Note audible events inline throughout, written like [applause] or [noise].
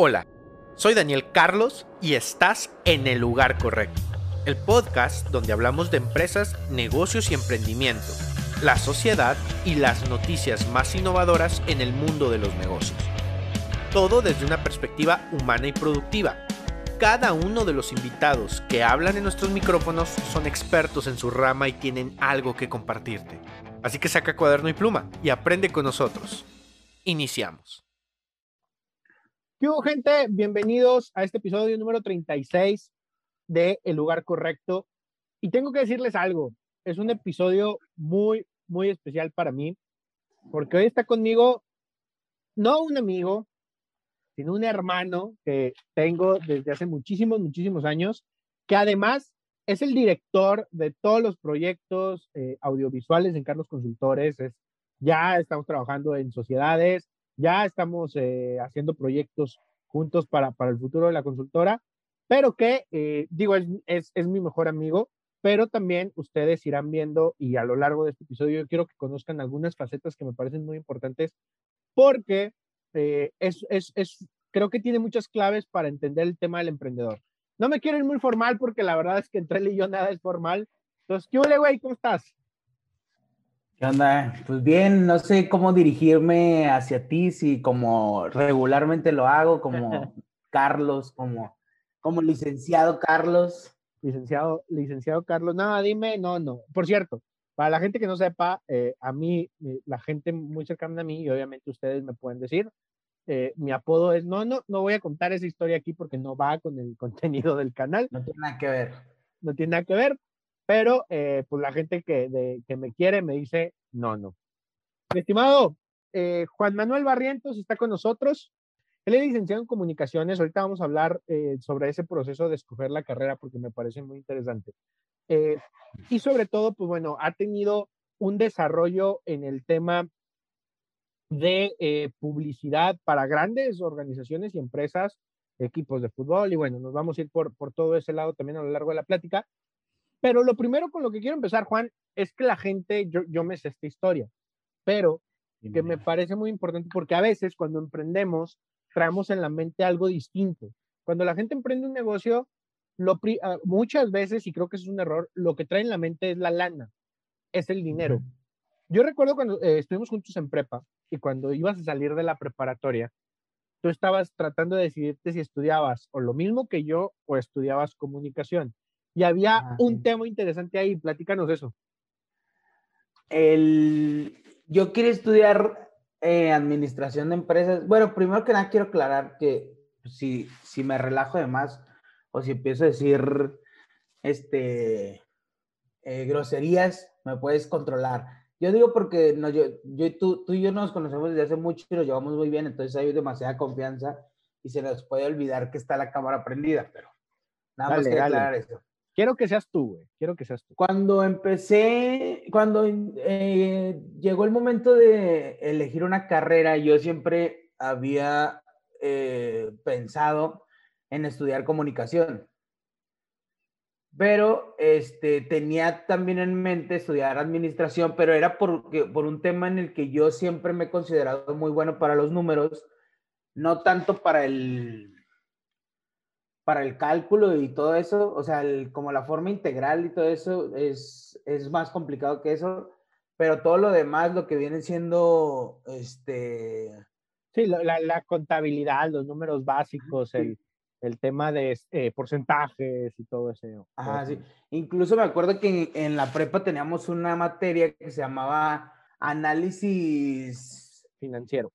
Hola, soy Daniel Carlos y estás en el lugar correcto. El podcast donde hablamos de empresas, negocios y emprendimiento, la sociedad y las noticias más innovadoras en el mundo de los negocios. Todo desde una perspectiva humana y productiva. Cada uno de los invitados que hablan en nuestros micrófonos son expertos en su rama y tienen algo que compartirte. Así que saca cuaderno y pluma y aprende con nosotros. Iniciamos. ¿Qué hubo, gente? Bienvenidos a este episodio número 36 de El lugar correcto. Y tengo que decirles algo, es un episodio muy, muy especial para mí, porque hoy está conmigo no un amigo, sino un hermano que tengo desde hace muchísimos, muchísimos años, que además es el director de todos los proyectos eh, audiovisuales en Carlos Consultores. Es, ya estamos trabajando en sociedades, ya estamos eh, haciendo proyectos juntos para, para el futuro de la consultora, pero que, eh, digo, es, es, mi mejor amigo, pero también ustedes irán viendo y a lo largo de este episodio yo quiero que conozcan algunas facetas que me parecen muy importantes porque es, es, es, creo que tiene muchas claves para entender el tema del emprendedor. No me quiero ir muy formal porque la verdad es que entre él y yo nada es formal. Entonces, ¿qué huele, güey? ¿Cómo estás? ¿Qué onda? Pues bien, no sé cómo dirigirme hacia ti, si como regularmente lo hago, como Carlos, como, como licenciado Carlos. Licenciado, licenciado Carlos, nada, dime, no, no. Por cierto, para la gente que no sepa, eh, a mí, la gente muy cercana a mí, y obviamente ustedes me pueden decir, eh, mi apodo es, no, no, no voy a contar esa historia aquí porque no va con el [laughs] contenido del canal. No tiene nada que ver. No tiene nada que ver, pero eh, pues la gente que, me quiere me dice, no, no. Mi estimado eh, Juan Manuel Barrientos está con nosotros. Él es licenciado en comunicaciones. Ahorita vamos a hablar eh, sobre ese proceso de escoger la carrera porque me parece muy interesante. Eh, y sobre todo, pues bueno, ha tenido un desarrollo en el tema de publicidad para grandes organizaciones y empresas, equipos de fútbol, y bueno, nos vamos a ir por, por todo ese lado también a lo largo de la plática. Pero lo primero con lo que quiero empezar, Juan, es que la gente, yo, yo me sé esta historia, pero que me parece muy importante porque a veces cuando emprendemos traemos en la mente algo distinto. Cuando la gente emprende un negocio, lo, muchas veces, y creo que es un error, lo que trae en la mente es la lana, es el dinero. Yo recuerdo cuando eh, estuvimos juntos en prepa y cuando ibas a salir de la preparatoria, tú estabas tratando de decidirte si estudiabas o lo mismo que yo o estudiabas comunicación. Y había ah, un sí. tema interesante ahí, platícanos eso. El, yo quiero estudiar eh, administración de empresas. Bueno, primero que nada quiero aclarar que si, si me relajo de más o si empiezo a decir este, eh, groserías, me puedes controlar. Yo digo porque no, yo, yo, tú, tú y yo nos conocemos desde hace mucho y nos llevamos muy bien, entonces hay demasiada confianza y se nos puede olvidar que está la cámara prendida, pero nada dale, más que aclarar eso. Quiero que seas tú, güey. Quiero que seas tú. Cuando empecé, cuando eh, llegó el momento de elegir una carrera, yo siempre había eh, pensado en estudiar comunicación pero este, tenía también en mente estudiar administración, pero era por, por un tema en el que yo siempre me he considerado muy bueno para los números, no tanto para el, para el cálculo y todo eso, o sea, el, como la forma integral y todo eso es, es más complicado que eso, pero todo lo demás, lo que viene siendo, este... Sí, la, la contabilidad, los números básicos, sí. el el tema de eh, porcentajes y todo eso. Ajá, sí. Incluso me acuerdo que en, en, la prepa teníamos una materia que se llamaba análisis financiero.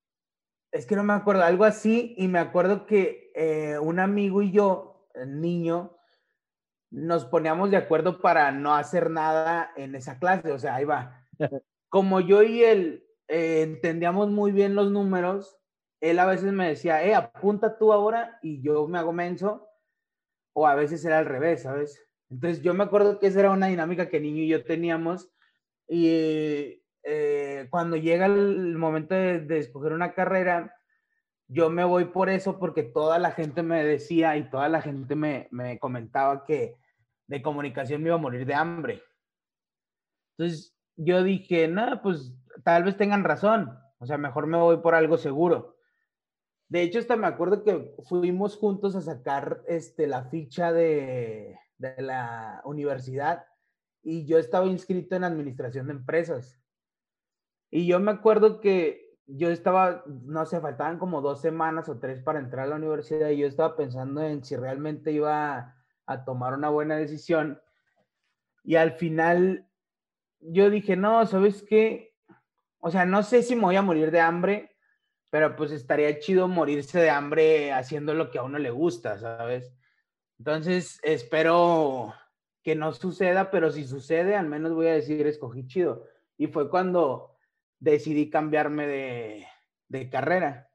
Es que no me acuerdo, algo así, y me acuerdo que eh, un amigo y yo, el niño, nos poníamos de acuerdo para no hacer nada en esa clase, o sea, ahí va. [laughs] Como yo y él eh, entendíamos muy bien los números, él a veces me decía, eh, apunta tú ahora y yo me hago menso, o a veces era al revés, ¿sabes? Entonces yo me acuerdo que esa era una dinámica que niño y yo teníamos y eh, cuando llega el momento de, de, escoger una carrera, yo me voy por eso porque toda la gente me decía y toda la gente me, me comentaba que de comunicación me iba a morir de hambre. Entonces yo dije, nada, pues tal vez tengan razón, o sea, mejor me voy por algo seguro. De hecho, hasta me acuerdo que fuimos juntos a sacar este, la ficha de, de la universidad y yo estaba inscrito en administración de empresas. Y yo me acuerdo que yo estaba, no sé, faltaban como dos semanas o tres para entrar a la universidad y yo estaba pensando en si realmente iba a tomar una buena decisión. Y al final yo dije, no, ¿sabes qué? O sea, no sé si me voy a morir de hambre, pero pues estaría chido morirse de hambre haciendo lo que a uno le gusta, ¿sabes? Entonces, espero que no suceda, pero si sucede, al menos voy a decir, escogí chido. Y fue cuando decidí cambiarme de, de carrera.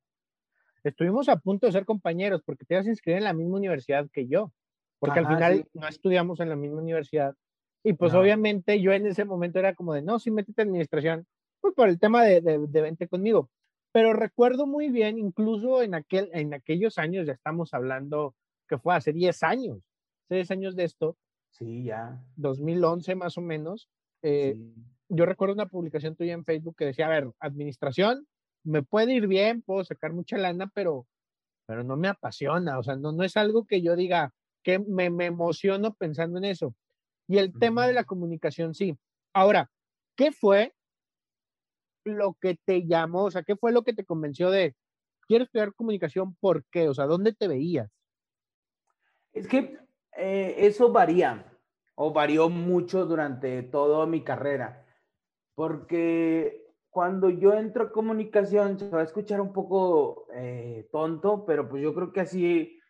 Estuvimos a punto de ser compañeros porque te ibas a inscribir en la misma universidad que yo, porque al final no estudiamos en la misma universidad. Y pues obviamente yo en ese momento era como de, no, sí, métete en administración, pues por el tema de, de, de, vente conmigo. Pero recuerdo muy bien, incluso en, aquel, en aquellos años, ya estamos hablando que fue hace 10 años, 10 años de esto. Sí, ya. 2011 más o menos. Eh, yo recuerdo una publicación tuya en Facebook que decía, a ver, administración, me puede ir bien, puedo sacar mucha lana, pero, pero no me apasiona, o sea, no, no es algo que yo diga que me, me emociono pensando en eso. Y el tema de la comunicación, sí. Ahora, ¿qué fue lo que te llamó? O sea, ¿qué fue lo que te convenció de, quiero estudiar comunicación? ¿Por qué? O sea, ¿dónde te veías? Es que eh, eso varía o varió mucho durante toda mi carrera, porque cuando yo entro a comunicación se va a escuchar un poco eh, tonto, pero pues yo creo que así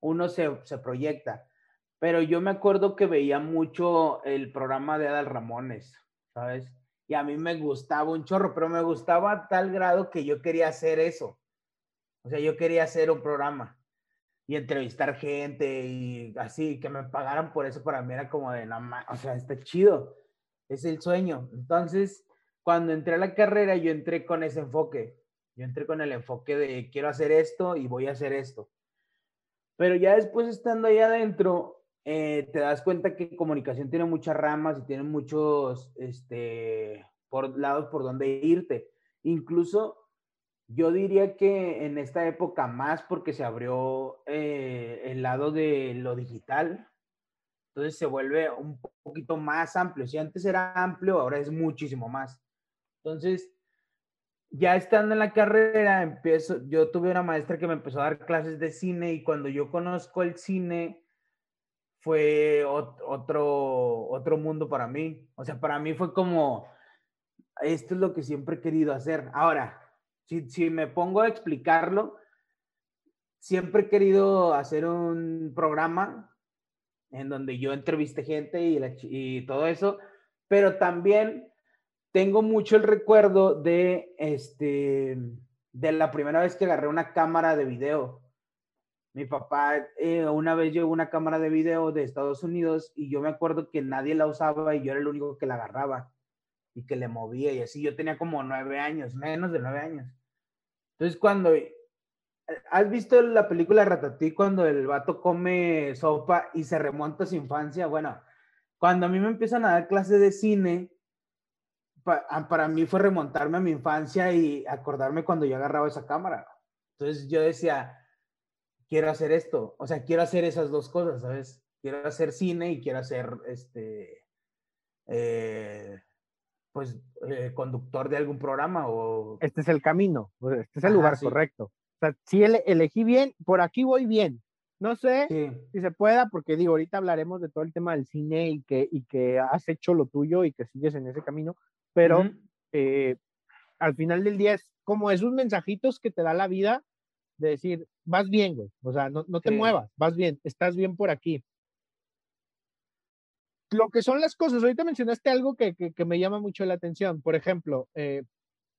uno se, se, proyecta. Pero yo me acuerdo que veía mucho el programa de Adal Ramones, ¿sabes? Y a mí me gustaba un chorro, pero me gustaba a tal grado que yo quería hacer eso. O sea, yo quería hacer un programa y entrevistar gente y así, que me pagaran por eso para mí era como de, no, o sea, está chido, es el sueño. Entonces, cuando entré a la carrera, yo entré con ese enfoque, yo entré con el enfoque de quiero hacer esto y voy a hacer esto. Pero ya después estando ahí adentro, eh, te das cuenta que comunicación tiene muchas ramas y tiene muchos este, por lados por donde irte. Incluso yo diría que en esta época más porque se abrió eh, el lado de lo digital, entonces se vuelve un poquito más amplio. Si antes era amplio, ahora es muchísimo más. Entonces, ya estando en la carrera, empiezo, yo tuve una maestra que me empezó a dar clases de cine y cuando yo conozco el cine, fue otro, otro mundo para mí. O sea, para mí fue como, esto es lo que siempre he querido hacer. Ahora, si, me pongo a explicarlo, siempre he querido hacer un programa en donde yo entreviste gente y, y todo eso, pero también tengo mucho el recuerdo de, este, de la primera vez que agarré una cámara de video. Mi papá eh, una vez llevó una cámara de video de Estados Unidos y yo me acuerdo que nadie la usaba y yo era el único que la agarraba y que le movía y así. Yo tenía como nueve años, menos de nueve años. Entonces, cuando ¿Has visto la película Ratatouille cuando el vato come sopa y se remonta a su infancia? Bueno, cuando a mí me empiezan a dar clases de cine, para mí fue remontarme a mi infancia y acordarme cuando yo agarraba esa cámara. Entonces yo decía, quiero hacer esto, o sea, quiero hacer esas dos cosas, ¿sabes? Quiero hacer cine y quiero hacer este, eh, pues, eh, conductor de algún programa o... Este es el camino, este es el lugar correcto. Sea, si elegí bien, por aquí voy bien. No sé si se pueda, porque digo, ahorita hablaremos de todo el tema del cine y que, y que has hecho lo tuyo y que sigues en ese camino, pero eh, al final del día es como esos mensajitos que te da la vida de decir, vas bien, güey, o sea, no, no te muevas, vas bien, estás bien por aquí lo que son las cosas, ahorita mencionaste algo que, que, me llama mucho la atención. Por ejemplo, eh,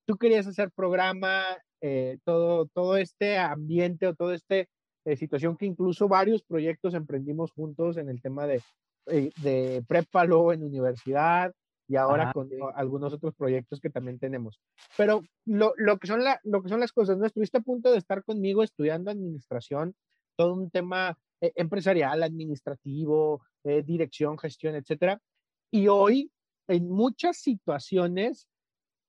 tú querías hacer programa, eh, todo, todo este ambiente o toda esta eh, situación que incluso varios proyectos emprendimos juntos en el tema de, de prépalo en universidad y ahora con algunos otros proyectos que también tenemos. Pero lo, lo que son la, lo que son las cosas, ¿no? Estuviste a punto de estar conmigo estudiando administración, todo un tema eh, empresarial, administrativo, eh, dirección, gestión, etcétera. Y hoy, en muchas situaciones,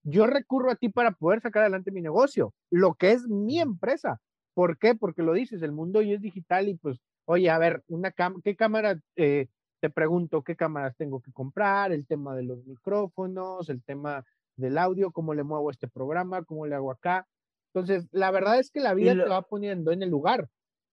yo recurro a ti para poder sacar adelante mi negocio, lo que es mi empresa. ¿Por qué? Porque lo dices, el mundo hoy es digital y pues, oye, a ver, una ¿qué cámara? Eh, te pregunto qué cámaras tengo que comprar, el tema de los micrófonos, el tema del audio, cómo le muevo este programa, cómo le hago acá. Entonces, la verdad es que la vida te va poniendo en el lugar.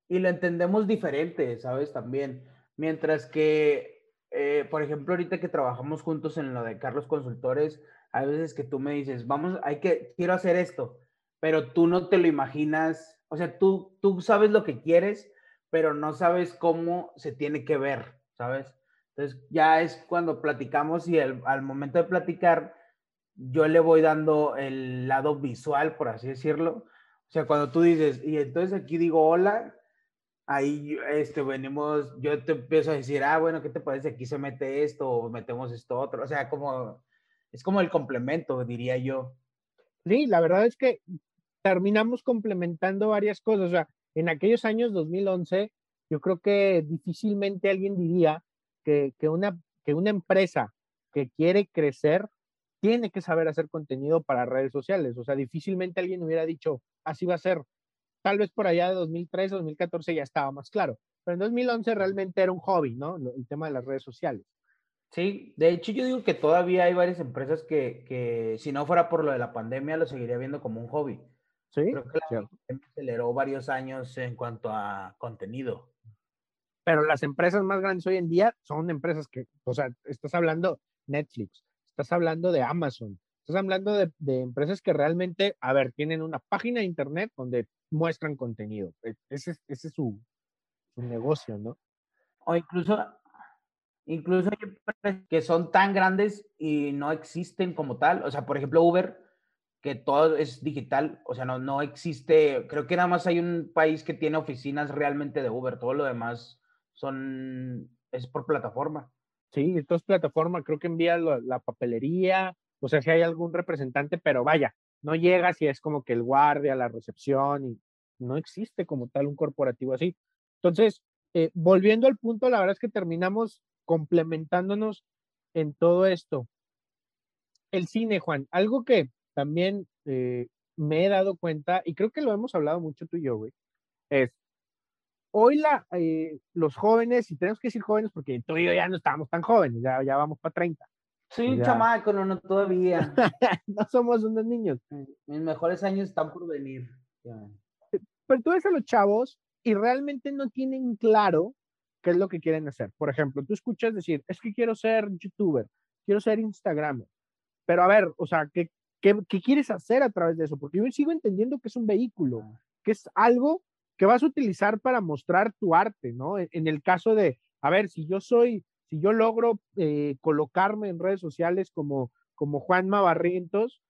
Y lo entendemos diferente, ¿sabes? También. Mientras que, eh, por ejemplo, ahorita que trabajamos juntos en lo de Carlos Consultores, hay veces que tú me dices, vamos, hay que, quiero hacer esto, pero tú no te lo imaginas, o sea, tú, tú sabes lo que quieres, pero no sabes cómo se tiene que ver, ¿sabes? Entonces ya es cuando platicamos y al momento de platicar, yo le voy dando el lado visual, por así decirlo. O sea, cuando tú dices, y entonces aquí digo hola, ahí este, venimos, yo te empiezo a decir, ah, bueno, ¿qué te parece? Aquí se mete esto o metemos esto otro. O sea, como, es como el complemento, diría yo. Sí, la verdad es que terminamos complementando varias cosas. O sea, en aquellos años 2011, yo creo que difícilmente alguien diría que, que, una, que una empresa que quiere crecer tiene que saber hacer contenido para redes sociales. O sea, difícilmente alguien hubiera dicho, así va a ser. Tal vez por allá de 2013, 2014 ya estaba más claro. Pero en 2011 realmente era un hobby, ¿no? El tema de las redes sociales. Sí, de hecho yo digo que todavía hay varias empresas que, que si no fuera por lo de la pandemia, lo seguiría viendo como un hobby. Sí. Creo que la aceleró varios años en cuanto a contenido. Pero las empresas más grandes hoy en día son empresas que, o sea, estás hablando Netflix, estás hablando de Amazon, estás hablando de, empresas que realmente, a ver, tienen una página de internet donde muestran contenido. E, ese, ese es su, negocio, ¿no? O incluso, incluso hay empresas que son tan grandes y no existen como tal. O sea, por ejemplo, Uber, que todo es digital, o sea, no, no existe, creo que nada más hay un país que tiene oficinas realmente de Uber, todo lo demás son, es por plataforma. Sí, esto es plataforma, creo que envía la, papelería, o sea, si hay algún representante, pero vaya, no llega si es como que el guardia, la recepción, y no existe como tal un corporativo así. Entonces, eh, volviendo al punto, la verdad es que terminamos complementándonos en todo esto. El cine, Juan, algo que también eh, me he dado cuenta, y creo que lo hemos hablado mucho tú y yo, güey, es hoy la, eh, los jóvenes, y tenemos que decir jóvenes porque tú y yo ya no estábamos tan jóvenes, ya, ya vamos para 30. Sí, un chamaco, no, no todavía. [laughs] no somos unos niños. Mis mejores años están por venir. Pero tú ves a los chavos y realmente no tienen claro qué es lo que quieren hacer. Por ejemplo, tú escuchas decir, es que quiero ser youtuber, quiero ser Instagram. Pero a ver, o sea, ¿qué, qué, quieres hacer a través de eso? Porque yo sigo entendiendo que es un vehículo, que es algo que vas a utilizar para mostrar tu arte, ¿no? E, en el caso de, a ver, si yo soy, si yo logro eh, colocarme en redes sociales como, como Juanma Barrientos,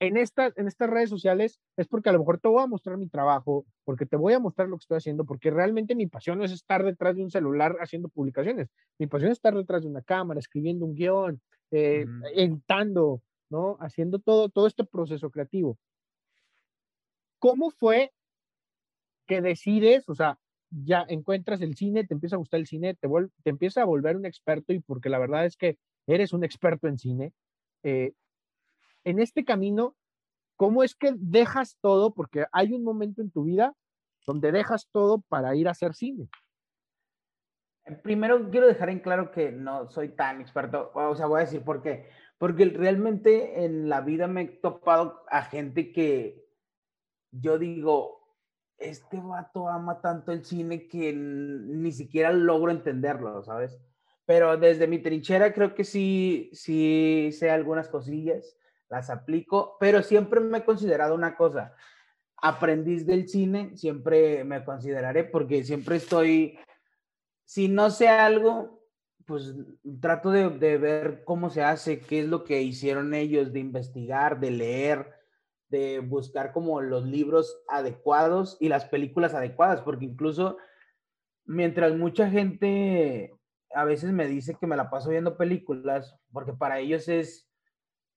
en, esta, en estas redes sociales es porque a lo mejor te voy a mostrar mi trabajo, porque te voy a mostrar lo que estoy haciendo, porque realmente mi pasión no es estar detrás de un celular haciendo publicaciones. Mi pasión es estar detrás de una cámara, escribiendo un guion, eh, editando, ¿no? Haciendo todo, todo este proceso creativo. ¿Cómo fue que decides, o sea, ya encuentras el cine, te empieza a gustar el cine, te, te empieza a volver un experto y porque la verdad es que eres un experto en cine. Eh, en este camino, ¿cómo es que dejas todo? Porque hay un momento en tu vida donde dejas todo para ir a hacer cine. Primero quiero dejar en claro que no soy tan experto, o sea, voy a decir por qué. Porque realmente en la vida me he topado a gente que yo digo, este vato ama tanto el cine que ni siquiera logro entenderlo, ¿sabes? Pero desde mi trinchera creo que sí, sí sé algunas cosillas, las aplico, pero siempre me he considerado una cosa, aprendiz del cine, siempre me consideraré porque siempre estoy, si no sé algo, pues trato de, de ver cómo se hace, qué es lo que hicieron ellos, de investigar, de leer, de buscar como los libros adecuados y las películas adecuadas, porque incluso mientras mucha gente a veces me dice que me la paso viendo películas, porque para ellos es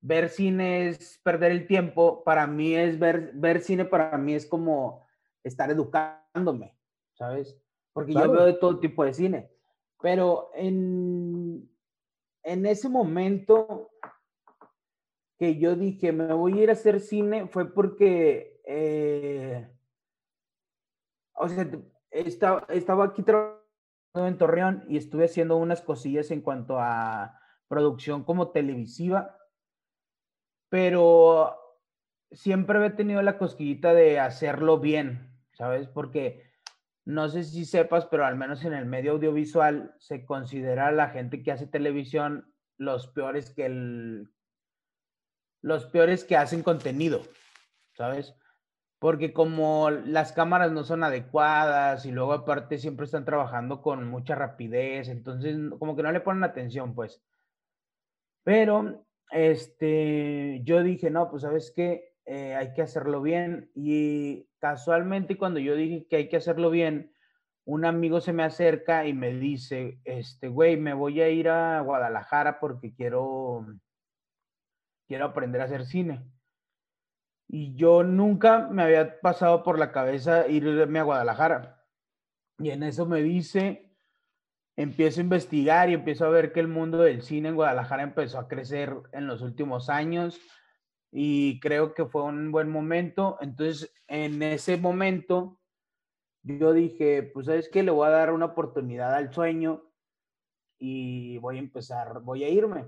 ver cine es perder el tiempo, para mí es ver, ver cine, para mí es como estar educándome, ¿sabes? Porque yo veo de todo tipo de cine, pero en, en ese momento que yo dije, me voy a ir a hacer cine, fue porque eh, o sea, estaba, estaba aquí trabajando en Torreón y estuve haciendo unas cosillas en cuanto a producción como televisiva, pero siempre he tenido la cosquillita de hacerlo bien, ¿sabes? Porque no sé si sepas, pero al menos en el medio audiovisual se considera la gente que hace televisión los peores que el, los peores que hacen contenido, ¿sabes? Porque como las cámaras no son adecuadas y luego aparte siempre están trabajando con mucha rapidez, entonces como que no le ponen atención, pues. Pero, este, yo dije, no, pues sabes qué, eh, hay que hacerlo bien. Y casualmente cuando yo dije que hay que hacerlo bien, un amigo se me acerca y me dice, este, güey, me voy a ir a Guadalajara porque quiero, quiero aprender a hacer cine. Y yo nunca me había pasado por la cabeza irme a Guadalajara. Y en eso me dice, empiezo a investigar y empiezo a ver que el mundo del cine en Guadalajara empezó a crecer en los últimos años y creo que fue un buen momento. Entonces, en ese momento, yo dije, pues sabes qué, le voy a dar una oportunidad al sueño y voy a empezar, voy a irme.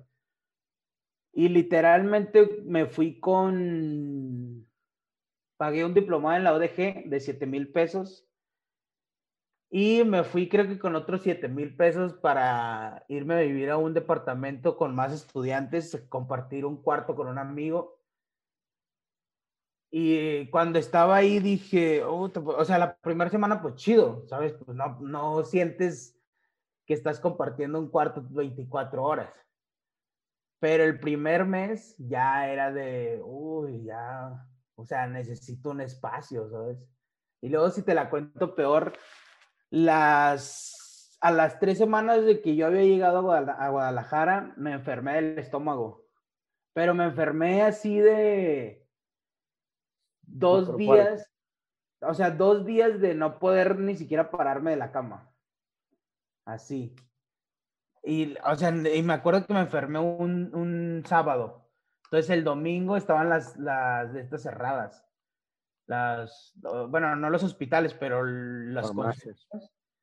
Y literalmente me fui con, pagué un diplomado en la ODG de 7 mil pesos y me fui creo que con otros 7 mil pesos para irme a vivir a un departamento con más estudiantes, compartir un cuarto con un amigo. Y cuando estaba ahí dije, o sea, la primera semana pues chido, ¿sabes? Pues no, no sientes que estás compartiendo un cuarto 24 horas. Pero el primer mes ya era de, uy, ya, o sea, necesito un espacio, ¿sabes? Y luego si te la cuento peor, las, a las tres semanas de que yo había llegado a Guadalajara, me enfermé del estómago. Pero me enfermé así de dos días, o sea, dos días de no poder ni siquiera pararme de la cama. Así. Y, o sea, y me acuerdo que me enfermé un, un sábado. Entonces el domingo estaban las, las de estas cerradas. Las, bueno, no los hospitales, pero las consultas.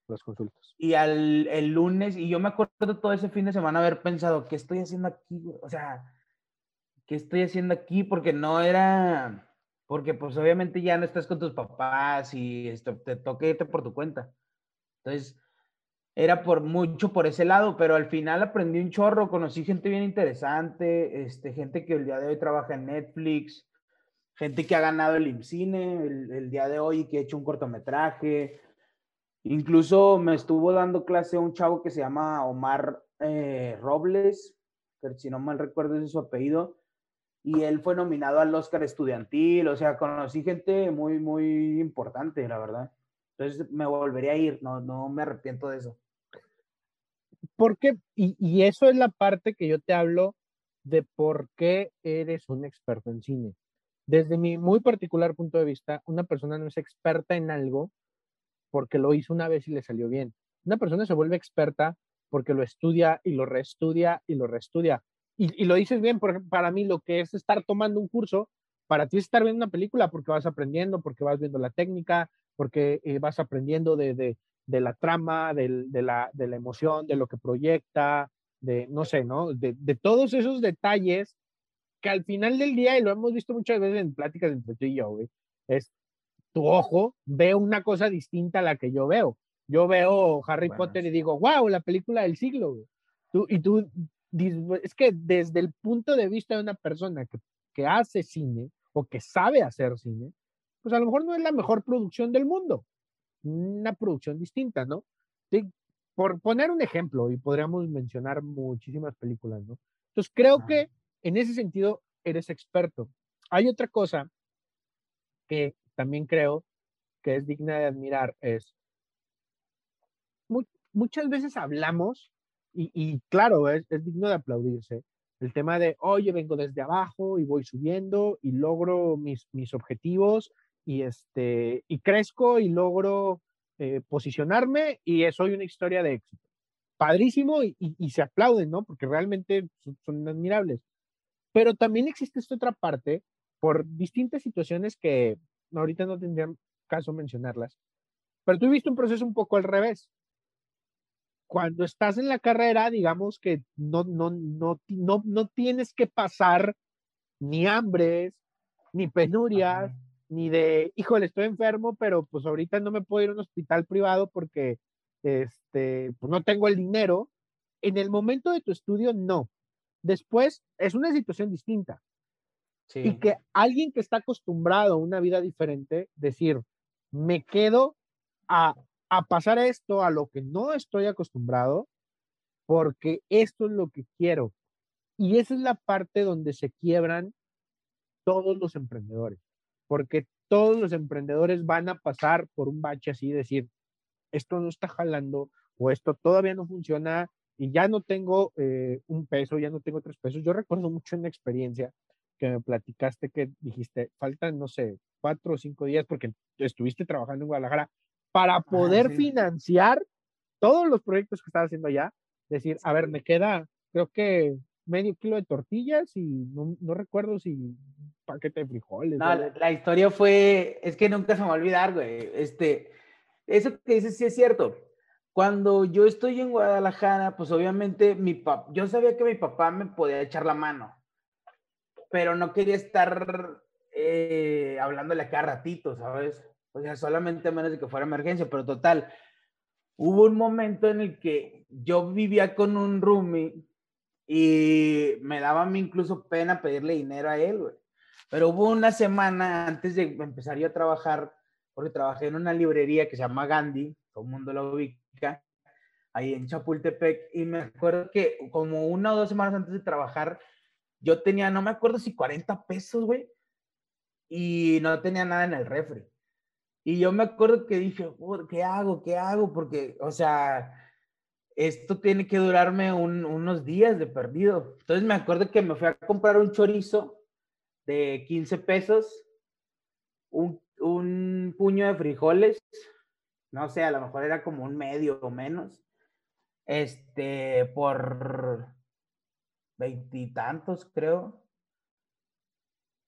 Las consultas. Y al, el lunes, y yo me acuerdo todo ese fin de semana haber pensado, ¿qué estoy haciendo aquí? O sea, ¿qué estoy haciendo aquí? Porque no era, porque pues obviamente ya no estás con tus papás y esto, te toca irte por tu cuenta. Entonces, era por mucho por ese lado, pero al final aprendí un chorro, conocí gente bien interesante, este, gente que el día de hoy trabaja en Netflix, gente que ha ganado el IMCINE el, día de hoy y que ha hecho un cortometraje. Incluso me estuvo dando clase un chavo que se llama Omar eh, Robles, si no mal recuerdo es su apellido, y él fue nominado al Oscar estudiantil, o sea, conocí gente muy, muy importante, la verdad. Entonces me volvería a ir, no, no me arrepiento de eso. Porque, y, y eso es la parte que yo te hablo de por qué eres un experto en cine. Desde mi muy particular punto de vista, una persona no es experta en algo porque lo hizo una vez y le salió bien. Una persona se vuelve experta porque lo estudia y lo reestudia y lo reestudia. Y, lo dices bien, porque para mí lo que es estar tomando un curso, para ti es estar viendo una película porque vas aprendiendo, porque vas viendo la técnica, porque eh, vas aprendiendo de, la trama, de, la, de la emoción, de lo que proyecta, de, no sé, ¿no? De todos esos detalles que al final del día, y lo hemos visto muchas veces en pláticas entre tú y yo, güey, es tu ojo ve una cosa distinta a la que yo veo. Yo veo Harry bueno, Potter y digo, wow, la película del siglo. Güey. Tú, y tú, es que desde el punto de vista de una persona que, que hace cine o que sabe hacer cine, pues a lo mejor no es la mejor producción del mundo, una producción distinta, ¿no? Sí, por poner un ejemplo, y podríamos mencionar muchísimas películas, ¿no? Entonces creo ah. que en ese sentido eres experto. Hay otra cosa que también creo que es digna de admirar, es mu muchas veces hablamos, y, claro, es, digno de aplaudirse, el tema de, oye, vengo desde abajo y voy subiendo y logro mis, mis objetivos y, este, y crezco y logro eh, posicionarme y soy una historia de éxito. Padrísimo y, se aplauden, ¿no? Porque realmente son, admirables. Pero también existe esta otra parte por distintas situaciones que ahorita no tendría caso mencionarlas, Pero tú viste un proceso un poco al revés. Cuando estás en la carrera, digamos que no, no, no, no, no tienes que pasar ni hambres, ni penurias, ni de, híjole, estoy enfermo, pero pues ahorita no me puedo ir a un hospital privado porque este, pues no tengo el dinero. En el momento de tu estudio, no. Después es una situación distinta. Y que alguien que está acostumbrado a una vida diferente, decir, me quedo a, a pasar esto, a lo que no estoy acostumbrado, porque esto es lo que quiero. Y esa es la parte donde se quiebran todos los emprendedores, porque todos los emprendedores van a pasar por un bache así, decir, esto no está jalando o esto todavía no funciona y ya no tengo eh, un peso, ya no tengo tres pesos. Yo recuerdo mucho una experiencia que me platicaste que dijiste, faltan, no sé, cuatro o cinco días porque estuviste trabajando en Guadalajara para poder financiar todos los proyectos que estaba haciendo allá. Decir, a ver, me queda, creo que medio kilo de tortillas y no, no recuerdo si paquete de frijoles. No, la, historia fue, es que nunca se me va a olvidar, güey. Este, eso que dices sí es cierto. Cuando yo estoy en Guadalajara, pues obviamente mi papá, yo sabía que mi papá me podía echar la mano, pero no quería estar eh, hablándole a cada ratito, ¿sabes? O sea, solamente a menos de que fuera emergencia, pero total. Hubo un momento en el que yo vivía con un roomie y me daba a mí incluso pena pedirle dinero a él, güey. Pero hubo una semana antes de empezar yo a trabajar, porque trabajé en una librería que se llama Gandhi, todo el mundo lo ubica, ahí en Chapultepec, y me acuerdo que como una o dos semanas antes de trabajar, yo tenía, no me acuerdo si 40 pesos, güey, y no tenía nada en el refri. Y yo me acuerdo que dije, ¿qué hago? ¿Qué hago? Porque, o sea, esto tiene que durarme unos días de perdido. Entonces me acuerdo que me fui a comprar un chorizo de 15 pesos, un, un puño de frijoles, no sé, a lo mejor era como un medio o menos, este, por veintitantos, creo.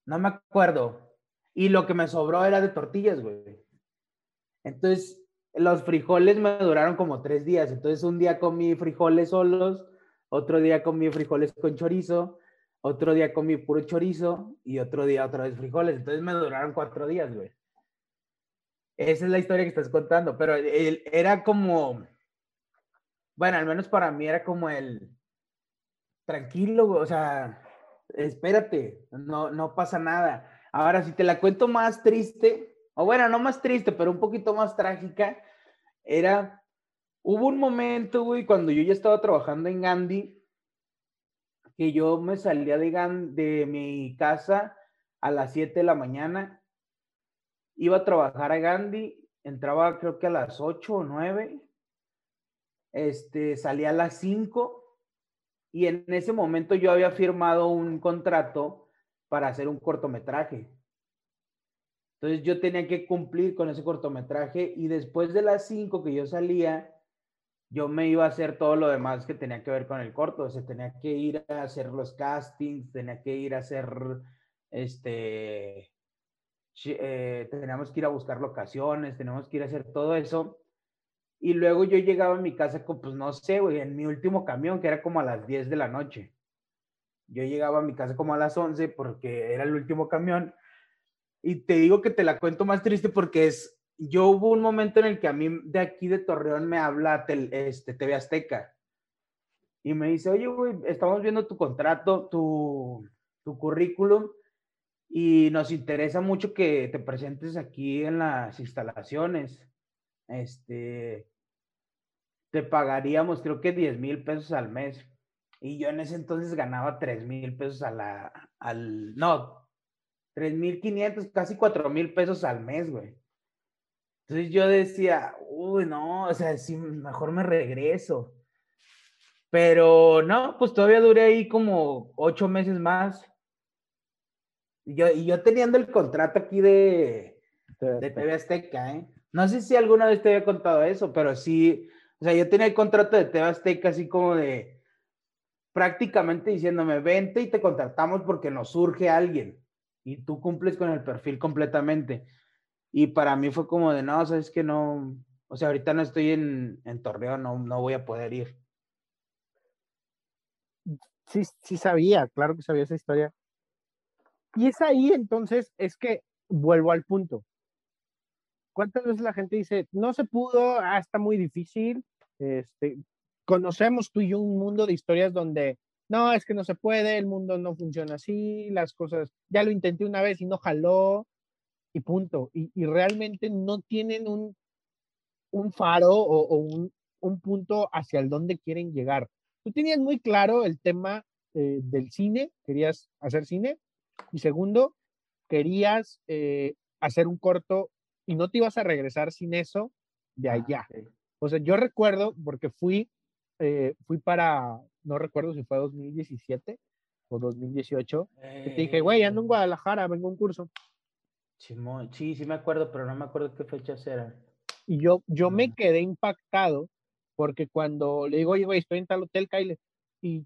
No me acuerdo. Y lo que me sobró era de tortillas, güey. Entonces, los frijoles me duraron como tres días. Entonces, un día comí frijoles solos, otro día comí frijoles con chorizo, otro día comí puro chorizo y otro día otra vez frijoles. Entonces, me duraron cuatro días, güey. Esa es la historia que estás contando, pero era como, bueno, al menos para mí era como el, tranquilo, o sea, espérate, no, no pasa nada. Ahora, si te la cuento más triste, o bueno, no más triste, pero un poquito más trágica, era, hubo un momento, güey, cuando yo ya estaba trabajando en Gandhi, que yo me salía de, de mi casa a las 7 de la mañana, iba a trabajar a Gandhi, entraba creo que a las 8 o 9, este, salía a las 5 y en ese momento yo había firmado un contrato para hacer un cortometraje. Entonces yo tenía que cumplir con ese cortometraje y después de las 5 que yo salía, yo me iba a hacer todo lo demás que tenía que ver con el corto. O sea, tenía que ir a hacer los castings, tenía que ir a hacer, este, eh, teníamos que ir a buscar locaciones, teníamos que ir a hacer todo eso. Y luego yo llegaba a mi casa con, pues no sé, güey, en mi último camión, que era como a las 10 de la noche. Yo llegaba a mi casa como a las 11 porque era el último camión y te digo que te la cuento más triste porque es, yo hubo un momento en el que a mí de aquí de Torreón me habla este, TV Azteca y me dice, oye, güey, estamos viendo tu contrato, tu, tu currículum y nos interesa mucho que te presentes aquí en las instalaciones. Este, te pagaríamos creo que 10 mil pesos al mes. Y yo en ese entonces ganaba 3 mil pesos a la, al, no, 3.500, casi 4.000 pesos al mes, güey. Entonces yo decía, uy, no, o sea, sí, mejor me regreso. Pero no, pues todavía duré ahí como ocho meses más. Y yo, y yo teniendo el contrato aquí de, de TV Azteca, ¿eh? No sé si alguna vez te había contado eso, pero sí, o sea, yo tenía el contrato de TV Azteca así como de prácticamente diciéndome, vente y te contratamos porque nos surge alguien y tú cumples con el perfil completamente. Y para mí fue como de, no, sabes que no, O sea, ahorita no estoy en, en Torreón, no, no voy a poder ir. Sí, sí sabía, claro que sabía esa historia. Y es ahí entonces, es que vuelvo al punto. ¿Cuántas veces la gente dice, no se pudo, ah, está muy difícil? Este, conocemos tú y yo un mundo de historias donde, no, es que no se puede, el mundo no funciona así, las cosas, ya lo intenté una vez y no jaló, y punto. Y, realmente no tienen un, un faro o, o un, un, punto hacia el donde quieren llegar. Tú tenías muy claro el tema eh, del cine, querías hacer cine, y segundo, querías eh, hacer un corto y no te ibas a regresar sin eso de ah, allá. O sea, yo recuerdo, porque fui, eh, fui para, no recuerdo si fue 2017 o 2018, te dije, güey, ando en Guadalajara, vengo a un curso. Sí, sí me acuerdo, pero no me acuerdo qué fechas eran. Y yo, yo me quedé impactado porque cuando le digo, oye, güey, estoy en tal hotel, Kyle, y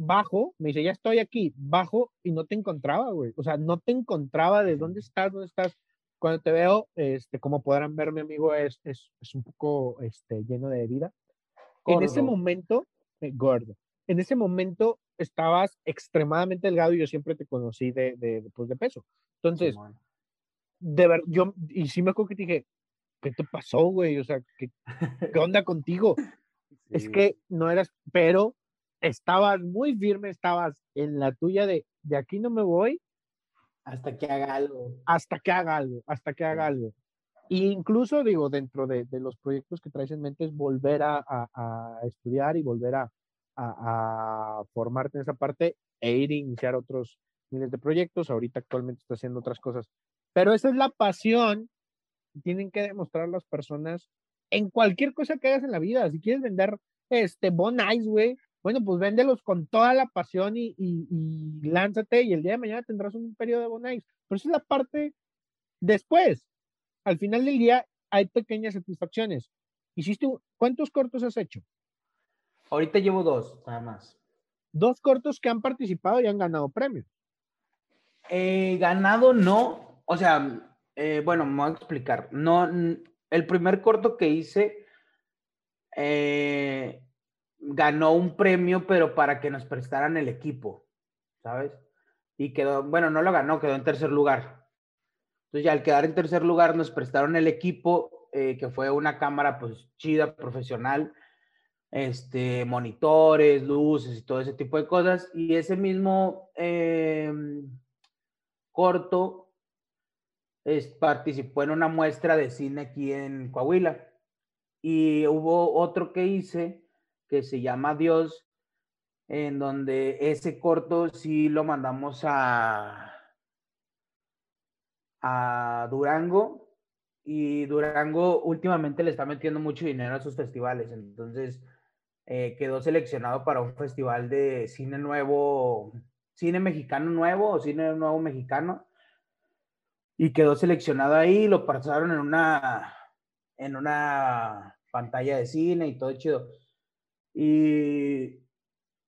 bajo, me dice, ya estoy aquí, bajo, y no te encontraba, güey. O sea, no te encontraba de dónde estás, dónde estás. Cuando te veo, este, como podrán ver, mi amigo es, es, es un poco este, lleno de vida. En ese momento, eh, gordo, en ese momento estabas extremadamente delgado y yo siempre te conocí de, de, pues, de peso. Entonces, de ver, yo, y sí me acuerdo que te dije, ¿qué te pasó, güey? O sea, ¿qué, qué [laughs] onda contigo? Es que no eras, pero estabas muy firme, estabas en la tuya de, de aquí no me voy. Hasta que haga algo. Hasta que haga algo, hasta que haga algo. E incluso, digo, dentro de, de, los proyectos que traes en mente es volver a, a, a estudiar y volver a, a, formarte en esa parte e ir a iniciar otros miles de proyectos. Ahorita actualmente está haciendo otras cosas. Pero esa es la pasión que tienen que demostrar las personas en cualquier cosa que hagas en la vida. Si quieres vender este Bon Ice, güey, bueno, pues véndelos con toda la pasión y, y, y, lánzate y el día de mañana tendrás un periodo de bonais. Pero esa es la parte después. Al final del día hay pequeñas satisfacciones. Hiciste, ¿cuántos cortos has hecho? Ahorita llevo dos, nada más. Dos cortos que han participado y han ganado premios. Eh, ganado no, o sea, eh, bueno, me voy a explicar. No, el primer corto que hice, eh, ganó un premio, pero para que nos prestaran el equipo, ¿sabes? Y quedó, bueno, no lo ganó, quedó en tercer lugar. Entonces ya al quedar en tercer lugar nos prestaron el equipo, eh, que fue una cámara pues chida, profesional, este, monitores, luces y todo ese tipo de cosas. Y ese mismo eh, corto participó en una muestra de cine aquí en Coahuila. Y hubo otro que hice que se llama Dios, en donde ese corto sí lo mandamos a, a Durango y Durango últimamente le está metiendo mucho dinero a sus festivales, entonces eh, quedó seleccionado para un festival de cine nuevo, cine mexicano nuevo o cine nuevo mexicano y quedó seleccionado ahí, lo pasaron en una en una pantalla de cine y todo chido. Y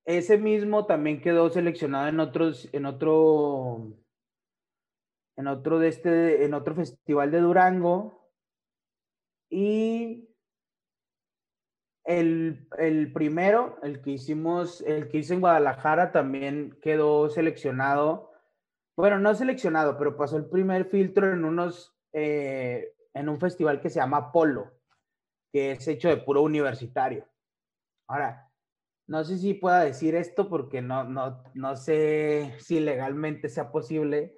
ese mismo también quedó seleccionado en otros, en otro, en otro de este, en otro festival de Durango. Y el, el, primero, el que hicimos, el que hice en Guadalajara, también quedó seleccionado. Bueno, no seleccionado, pero pasó el primer filtro en unos, eh, en un festival que se llama Polo, que es hecho de puro universitario. Ahora, no sé si pueda decir esto porque no, no, no sé si legalmente sea posible,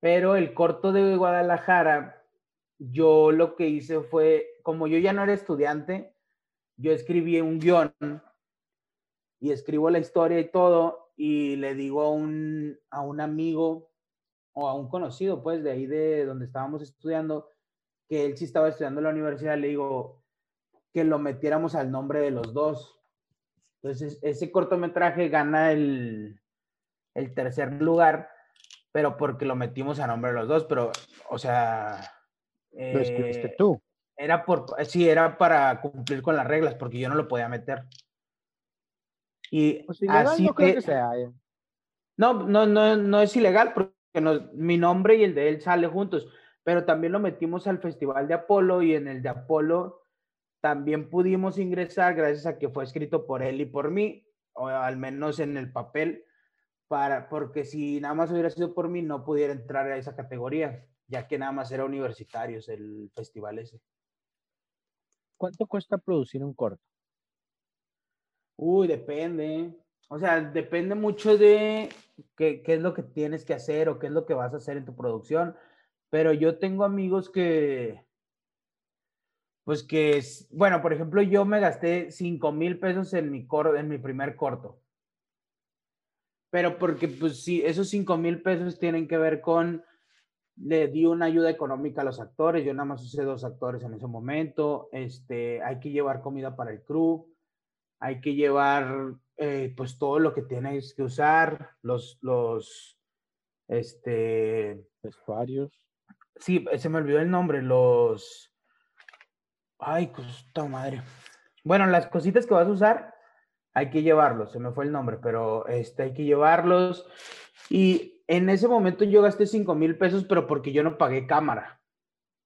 pero el corto de Guadalajara, yo lo que hice fue, como yo ya no era estudiante, yo escribí un guion y escribo la historia y todo y le digo a un, a un amigo o a un conocido, pues, de ahí de donde estábamos estudiando, que él sí estaba estudiando en la universidad, le digo, que lo metiéramos al nombre de los dos. Entonces, ese cortometraje gana el, el tercer lugar, pero porque lo metimos a nombre de los dos, pero, o sea... lo escribiste eh, tú. Era por, sí, era para cumplir con las reglas, porque yo no lo podía meter. Y pues así no creo que sea. Eh. No, no, no, no es ilegal, porque mi nombre y el de él sale juntos, pero también lo metimos al Festival de Apolo y en el de Apolo también pudimos ingresar gracias a que fue escrito por él y por mí, o al menos en el papel, para, porque si nada más hubiera sido por mí, no pudiera entrar a esa categoría, ya que nada más era universitarios el festival ese. ¿Cuánto cuesta producir un corto? Uy, depende. O sea, depende mucho de qué, qué, es lo que tienes que hacer o qué es lo que vas a hacer en tu producción. Pero yo tengo amigos que, pues que, es, bueno, por ejemplo, yo me gasté 5 mil pesos en mi, cor en mi primer corto. Pero porque, pues sí, esos 5 mil pesos tienen que ver con, le di una ayuda económica a los actores, yo nada más usé dos actores en ese momento, este, hay que llevar comida para el crew, hay que llevar, eh, pues todo lo que tienes que usar, los, los, este... Vestuarios. Sí, se me olvidó el nombre, los Ay, costa madre. Bueno, las cositas que vas a usar, hay que llevarlos. Se me fue el nombre, pero este, hay que llevarlos. Y en ese momento yo gasté 5 mil pesos, pero porque yo no pagué cámara.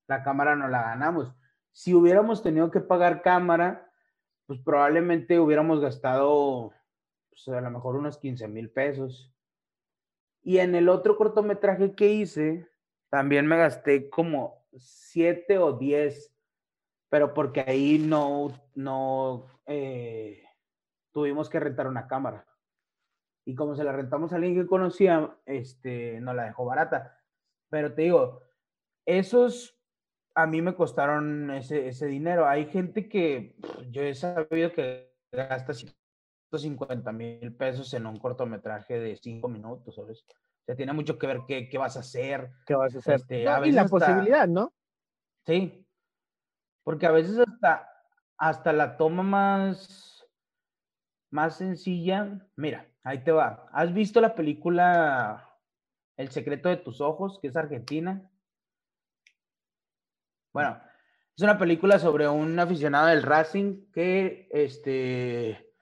La cámara no la ganamos. Si hubiéramos tenido que pagar cámara, pues probablemente hubiéramos gastado pues, a lo mejor unos 15 mil pesos. Y en el otro cortometraje que hice, también me gasté como 7 o 10 pero porque ahí no, no eh, tuvimos que rentar una cámara. Y como se la rentamos a alguien que conocía, este, no la dejó barata. Pero te digo, esos a mí me costaron ese, ese dinero. Hay gente que yo he sabido que gasta 150 mil pesos en un cortometraje de 5 minutos, ¿sabes? O sea, tiene mucho que ver qué, qué vas a hacer. ¿Qué vas a hacer? Este, y la posibilidad, ¿no? Sí, porque a veces hasta, hasta la toma más, más sencilla, mira, ahí te va. ¿Has visto la película El secreto de tus ojos, que es argentina? Bueno, es una película sobre un aficionado del Racing que, este,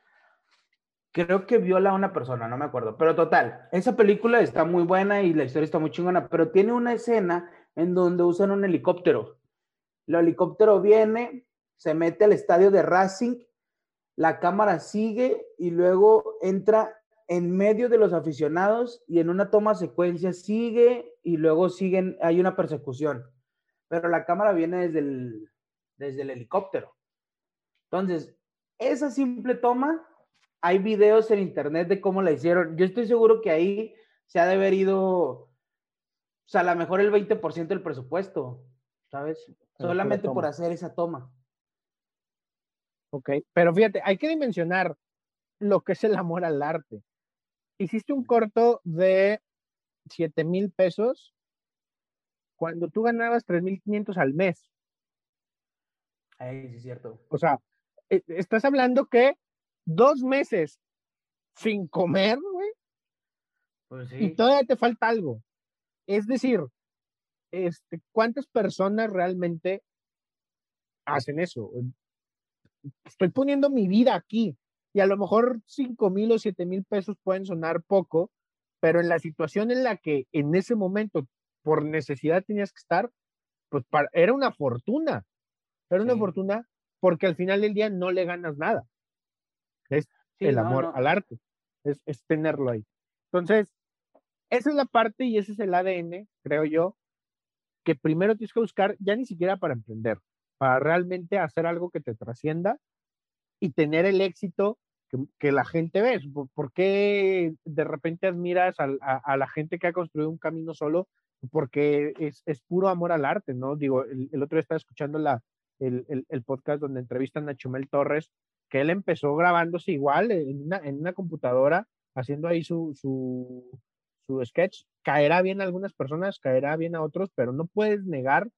creo que viola a una persona, no me acuerdo, pero total, esa película está muy buena y la historia está muy chingona, pero tiene una escena en donde usan un helicóptero el helicóptero viene, se mete al estadio de Racing, la cámara sigue y luego entra en medio de los aficionados y en una toma secuencia sigue y luego siguen, hay una persecución. Pero la cámara viene desde el, desde el helicóptero. Entonces, esa simple toma, hay videos en internet de cómo la hicieron. Yo estoy seguro que ahí se ha de haber ido, o sea, a lo mejor el 20% del presupuesto, ¿sabes? Solamente por hacer esa toma. Ok, pero fíjate, hay que dimensionar lo que es el amor al arte. Hiciste un corto de 7 mil pesos cuando tú ganabas 3.500 al mes. Ahí sí es cierto. O sea, e, estás hablando que dos meses sin comer, güey. Pues sí. Y todavía te falta algo. Es decir, este, ¿cuántas personas realmente hacen eso? Estoy poniendo mi vida aquí y a lo mejor 5 mil o 7 mil pesos pueden sonar poco, pero en la situación en la que en ese momento por necesidad tenías que estar, pues era una fortuna, era una fortuna porque al final del día no le ganas nada. Es el amor al arte, es, es tenerlo ahí. Entonces, esa es la parte y ese es el ADN, creo yo, que primero tienes que buscar, ya ni siquiera para emprender, para realmente hacer algo que te trascienda y tener el éxito que, la gente ve. ¿Por qué de repente admiras a, la gente que ha construido un camino solo? Porque es, puro amor al arte, ¿no? Digo, el, otro día estaba escuchando la, el, podcast donde entrevistan a Chumel Torres, que él empezó grabándose igual en una, computadora, haciendo ahí su sketch. Caerá bien a algunas personas, caerá bien a otros, pero no puedes negar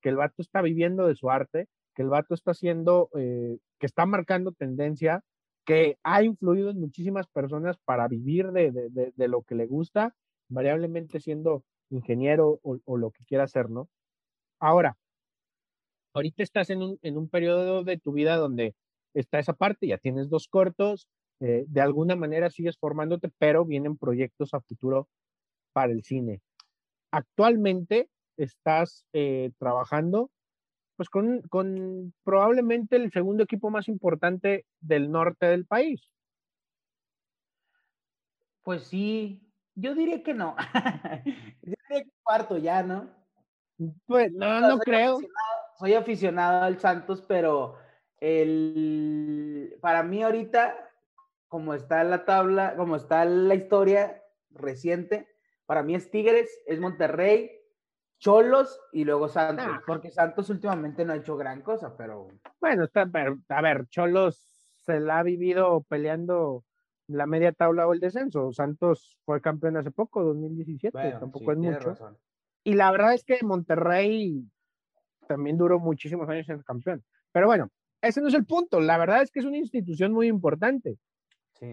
que el vato está viviendo de su arte, que el vato está haciendo, eh, que está marcando tendencia, que ha influido en muchísimas personas para vivir de, lo que le gusta, variablemente siendo ingeniero o, lo que quiera hacer, ¿no? Ahora, ahorita estás en un, en un periodo de tu vida donde está esa parte, ya tienes dos cortos, eh, de alguna manera sigues formándote, pero vienen proyectos a futuro para el cine. Actualmente estás eh, trabajando pues con, con probablemente el segundo equipo más importante del norte del país. Pues sí, yo diría que no. [laughs] yo diría que cuarto ya, ¿no? Pues no, no creo. soy aficionado al Santos, pero el, para mí ahorita, como está la tabla, como está la historia reciente, para mí es Tigres, es Monterrey, Cholos y luego Santos, ah. porque Santos últimamente no ha hecho gran cosa, pero... Bueno, está, a ver, Cholos se la ha vivido peleando la media tabla o el descenso. Santos fue campeón hace poco, 2017, tampoco es mucho. Y la verdad es que Monterrey también duró muchísimos años en campeón. Pero bueno, ese no es el punto. La verdad es que es una institución muy importante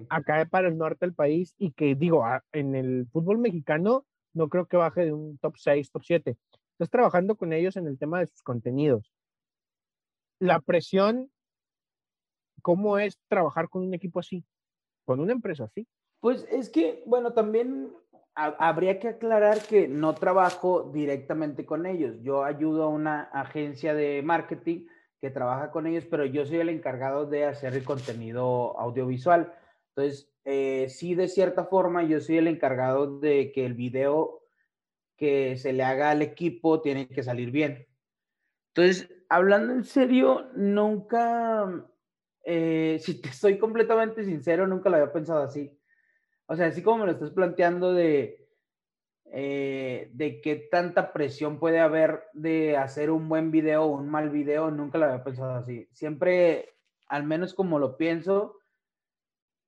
acá para el norte del país y que digo, en el fútbol mexicano no creo que baje de un top 6, top 7. Estás trabajando con ellos en el tema de sus contenidos. La presión, ¿cómo es trabajar con un equipo así? Con una empresa así. Pues es que, bueno, también habría que aclarar que no trabajo directamente con ellos. Yo ayudo a una agencia de marketing que trabaja con ellos, pero yo soy el encargado de hacer el contenido audiovisual. Entonces, eh, sí, de cierta forma, yo soy el encargado de que el video que se le haga al equipo tiene que salir bien. Entonces, hablando en serio, nunca, eh, si te soy completamente sincero, nunca lo había pensado así. O sea, así como me lo estás planteando de, eh, de qué tanta presión puede haber de hacer un buen video o un mal video, nunca lo había pensado así. Siempre, al menos como lo pienso,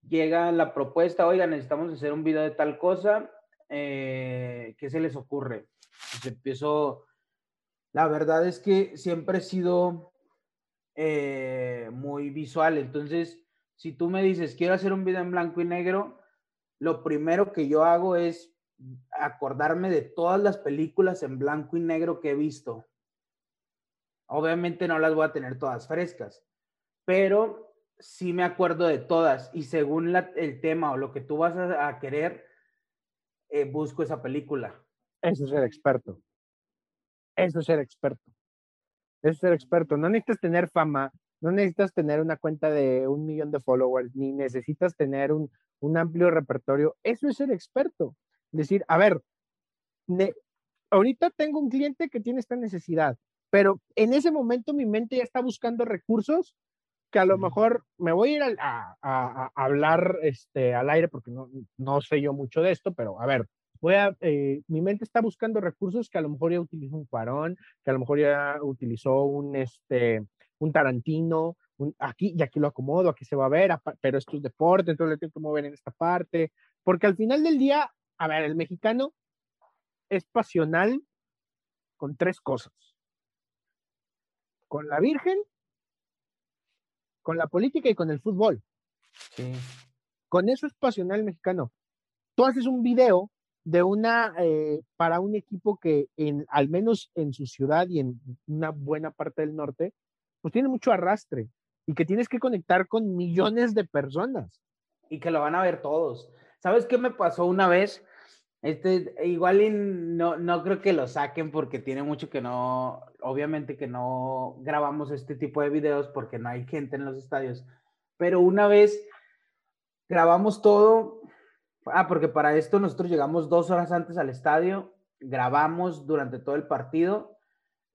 llega la propuesta, oiga, necesitamos hacer un video de tal cosa, eh, ¿qué se les ocurre? Pues la verdad es que siempre he sido eh, muy visual, entonces, si tú me dices, quiero hacer un video en blanco y negro, lo primero que yo hago es acordarme de todas las películas en blanco y negro que he visto. Obviamente no las voy a tener todas frescas, pero sí me acuerdo de todas y según el tema o lo que tú vas a, querer, eh, busco esa película. Eso es ser experto. Eso es ser experto. Eso es ser experto. No necesitas tener fama, no necesitas tener una cuenta de un millón de followers, ni necesitas tener un, amplio repertorio. Eso es ser experto. Decir, a ver, ahorita tengo un cliente que tiene esta necesidad, pero en ese momento mi mente ya está buscando recursos que a lo mejor me voy a ir a, hablar este, al aire porque no, no, sé yo mucho de esto, pero a ver, voy a, eh, mi mente está buscando recursos que a lo mejor ya utilizó un Cuarón, que a lo mejor ya utilizó un, este, un Tarantino, aquí y aquí lo acomodo, aquí se va a ver, pero esto es deporte, entonces le tengo que mover en esta parte, porque al final del día, a ver, el mexicano es pasional con tres cosas. Con la Virgen, con la política y con el fútbol. Sí. Con eso es pasional mexicano. Tú haces un video de una, eh, para un equipo que en, al menos en su ciudad y en una buena parte del norte, pues tiene mucho arrastre y que tienes que conectar con millones de personas. Y que lo van a ver todos. ¿Sabes qué me pasó una vez? Este, igual no, no creo que lo saquen porque tiene mucho que no, obviamente que no grabamos este tipo de videos porque no hay gente en los estadios, pero una vez grabamos todo, ah, porque para esto nosotros llegamos dos horas antes al estadio, grabamos durante todo el partido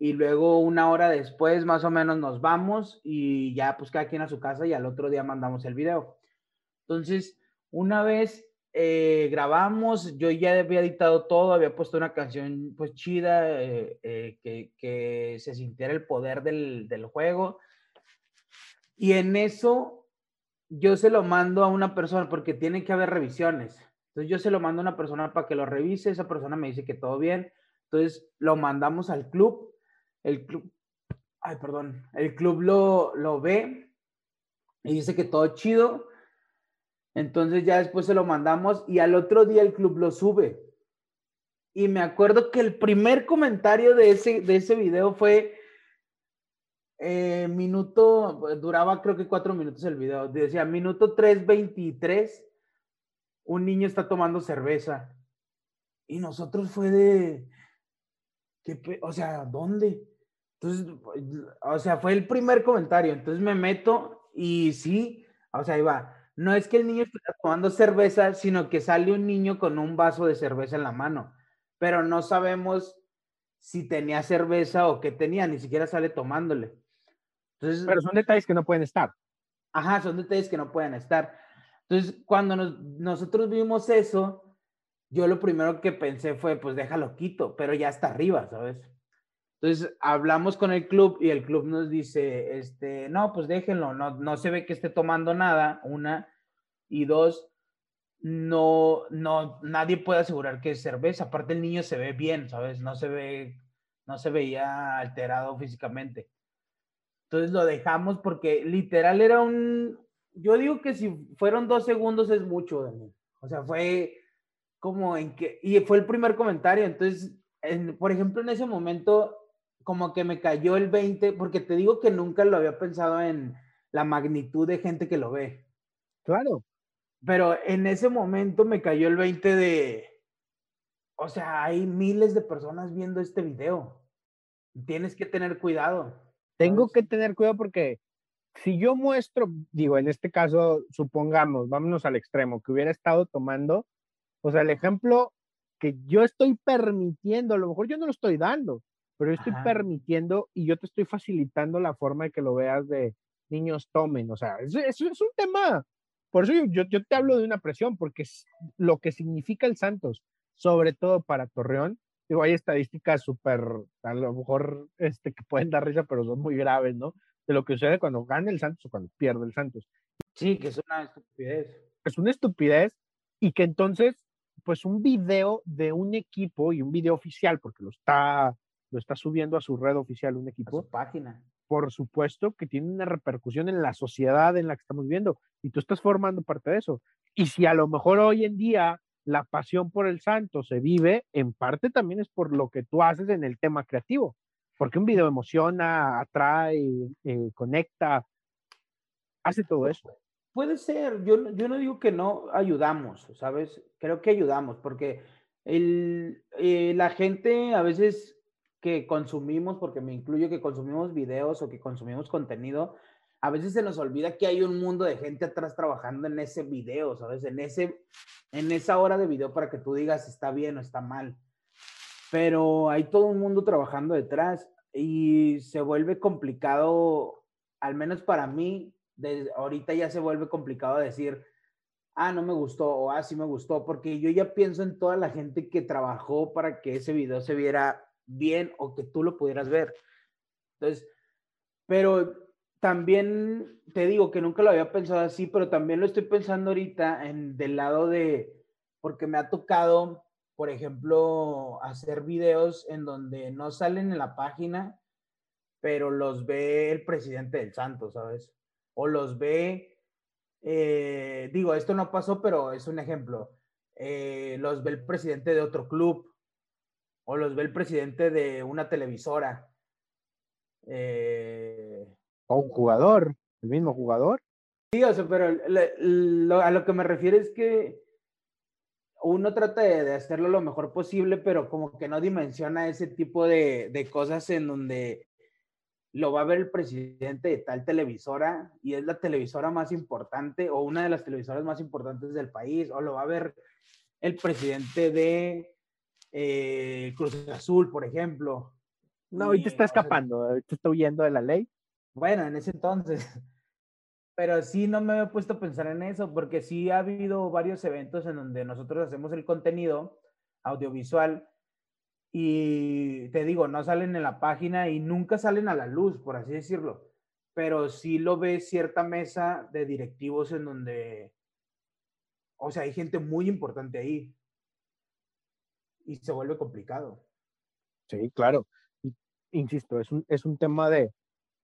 y luego una hora después más o menos nos vamos y ya pues cada quien a su casa y al otro día mandamos el video. Entonces, una vez eh, grabamos, yo ya había editado todo, había puesto una canción pues chida, eh, eh, que, que, se sintiera el poder del, del, juego. Y en eso yo se lo mando a una persona porque tiene que haber revisiones. Entonces yo se lo mando a una persona para que lo revise, esa persona me dice que todo bien. Entonces lo mandamos al club, el club, ay, perdón, el club lo, lo ve y dice que todo chido entonces ya después se lo mandamos y al otro día el club lo sube. Y me acuerdo que el primer comentario de ese, de ese video fue, eh, minuto, duraba creo que cuatro minutos el video, decía, minuto 3.23, un niño está tomando cerveza. Y nosotros fue de, ¿qué, o sea, ¿dónde? Entonces, o sea, fue el primer comentario. Entonces me meto y sí, o sea, va. No es que el niño esté tomando cerveza, sino que sale un niño con un vaso de cerveza en la mano, pero no sabemos si tenía cerveza o qué tenía, ni siquiera sale tomándole. Entonces, pero son detalles que no pueden estar. Ajá, son detalles que no pueden estar. Entonces, cuando nosotros vimos eso, yo lo primero que pensé fue, pues déjalo quito, pero ya está arriba, ¿sabes? Entonces hablamos con el club y el club nos dice, este, no, pues déjenlo, no, no se ve que esté tomando nada, una, y dos, no, no, nadie puede asegurar que es cerveza. Aparte el niño se ve bien, ¿sabes? No se ve, no se veía alterado físicamente. Entonces lo dejamos porque literal era un, yo digo que si fueron dos segundos es mucho, Daniel. O sea, fue como en que, y fue el primer comentario. Entonces, por ejemplo, en ese momento como que me cayó el 20, porque te digo que nunca lo había pensado en la magnitud de gente que lo ve. Claro. Pero en ese momento me cayó el 20 de, o sea, hay miles de personas viendo este video. Tienes que tener cuidado. Tengo que tener cuidado porque si yo muestro, digo, en este caso, supongamos, vámonos al extremo, que hubiera estado tomando, o sea, el ejemplo que yo estoy permitiendo, a lo mejor yo no lo estoy dando, pero yo estoy permitiendo y yo te estoy facilitando la forma de que lo veas de niños tomen, o sea, eso, es un tema, por eso yo, yo, te hablo de una presión, porque es lo que significa el Santos, sobre todo para Torreón, digo, hay estadísticas súper, a lo mejor, este, que pueden dar risa, pero son muy graves, ¿no? De lo que sucede cuando gana el Santos o cuando pierde el Santos. Sí, que es una estupidez. Es una estupidez y que entonces, pues un video de un equipo y un video oficial, porque lo está lo está subiendo a su red oficial un equipo. página. Por supuesto que tiene una repercusión en la sociedad en la que estamos viviendo y tú estás formando parte de eso. Y si a lo mejor hoy en día la pasión por el santo se vive, en parte también es por lo que tú haces en el tema creativo, porque un video emociona, atrae, eh, conecta, hace todo eso. Puede ser, yo, yo no digo que no ayudamos, ¿sabes? Creo que ayudamos, porque el, eh, la gente a veces que consumimos, porque me incluyo que consumimos videos o que consumimos contenido, a veces se nos olvida que hay un mundo de gente atrás trabajando en ese video, ¿sabes? En, ese, en esa hora de video para que tú digas está bien o está mal. Pero hay todo un mundo trabajando detrás y se vuelve complicado, al menos para mí, desde ahorita ya se vuelve complicado decir, ah, no me gustó o ah, sí me gustó, porque yo ya pienso en toda la gente que trabajó para que ese video se viera bien o que tú lo pudieras ver. Entonces, pero también te digo que nunca lo había pensado así, pero también lo estoy pensando ahorita en del lado de, porque me ha tocado, por ejemplo, hacer videos en donde no salen en la página, pero los ve el presidente del Santo, ¿sabes? O los ve, eh, digo, esto no pasó, pero es un ejemplo. Eh, los ve el presidente de otro club o los ve el presidente de una televisora. Eh, o un jugador, el mismo jugador. Sí, o sea, pero a lo que me refiero es que uno trata de, hacerlo lo mejor posible, pero como que no dimensiona ese tipo de, de cosas en donde lo va a ver el presidente de tal televisora y es la televisora más importante o una de las televisoras más importantes del país, o lo va a ver el presidente de eh, Cruz Azul, por ejemplo. No, y te está escapando, te está huyendo de la ley. Bueno, en ese entonces. [laughs] Pero sí no me he puesto a pensar en eso, porque sí ha habido varios eventos en donde nosotros hacemos el contenido audiovisual y te digo, no salen en la página y nunca salen a la luz, por así decirlo. Pero sí lo ve cierta mesa de directivos en donde, o sea, hay gente muy importante ahí y se vuelve complicado. Sí, claro. insisto, es un, es un tema de,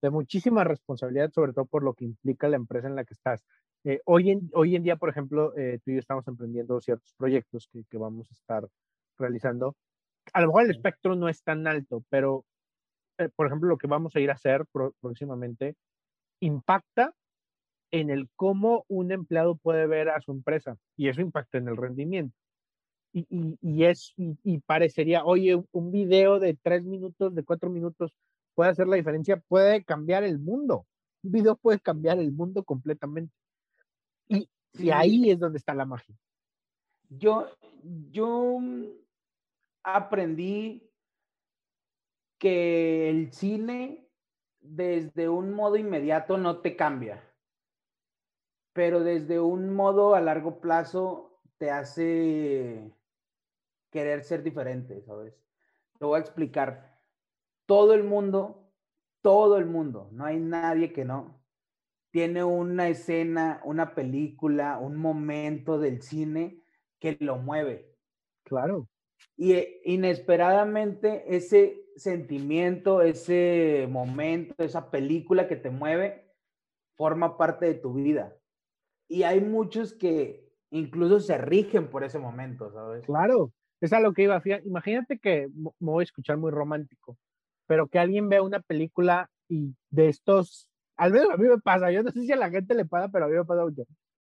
de muchísima responsabilidad, sobre todo por lo que implica la empresa en la que estás. Eh, hoy, en, hoy en día, por ejemplo, eh, tú y yo estamos emprendiendo ciertos proyectos que, que, vamos a estar realizando. A lo mejor el espectro no es tan alto, pero, eh, por ejemplo, lo que vamos a ir a hacer próximamente impacta en el cómo un empleado puede ver a su empresa y eso impacta en el rendimiento y, y, es, y, parecería, oye, un video de tres minutos, de cuatro minutos, puede hacer la diferencia, puede cambiar el mundo. Un video puede cambiar el mundo completamente. Y, y ahí es donde está la magia. Yo, yo aprendí que el cine desde un modo inmediato no te cambia, pero desde un modo a largo plazo te hace querer ser diferente, ¿sabes? Te voy a explicar. Todo el mundo, todo el mundo, no hay nadie que no, tiene una escena, una película, un momento del cine que lo mueve. Claro. Y eh, inesperadamente ese sentimiento, ese momento, esa película que te mueve, forma parte de tu vida. Y hay muchos que incluso se rigen por ese momento, ¿sabes? Claro, es a lo que iba. Imagínate que me voy a escuchar muy romántico, pero que alguien vea una película y de estos, al menos a mí me pasa, yo no sé si a la gente le pasa, pero a mí me pasa mucho.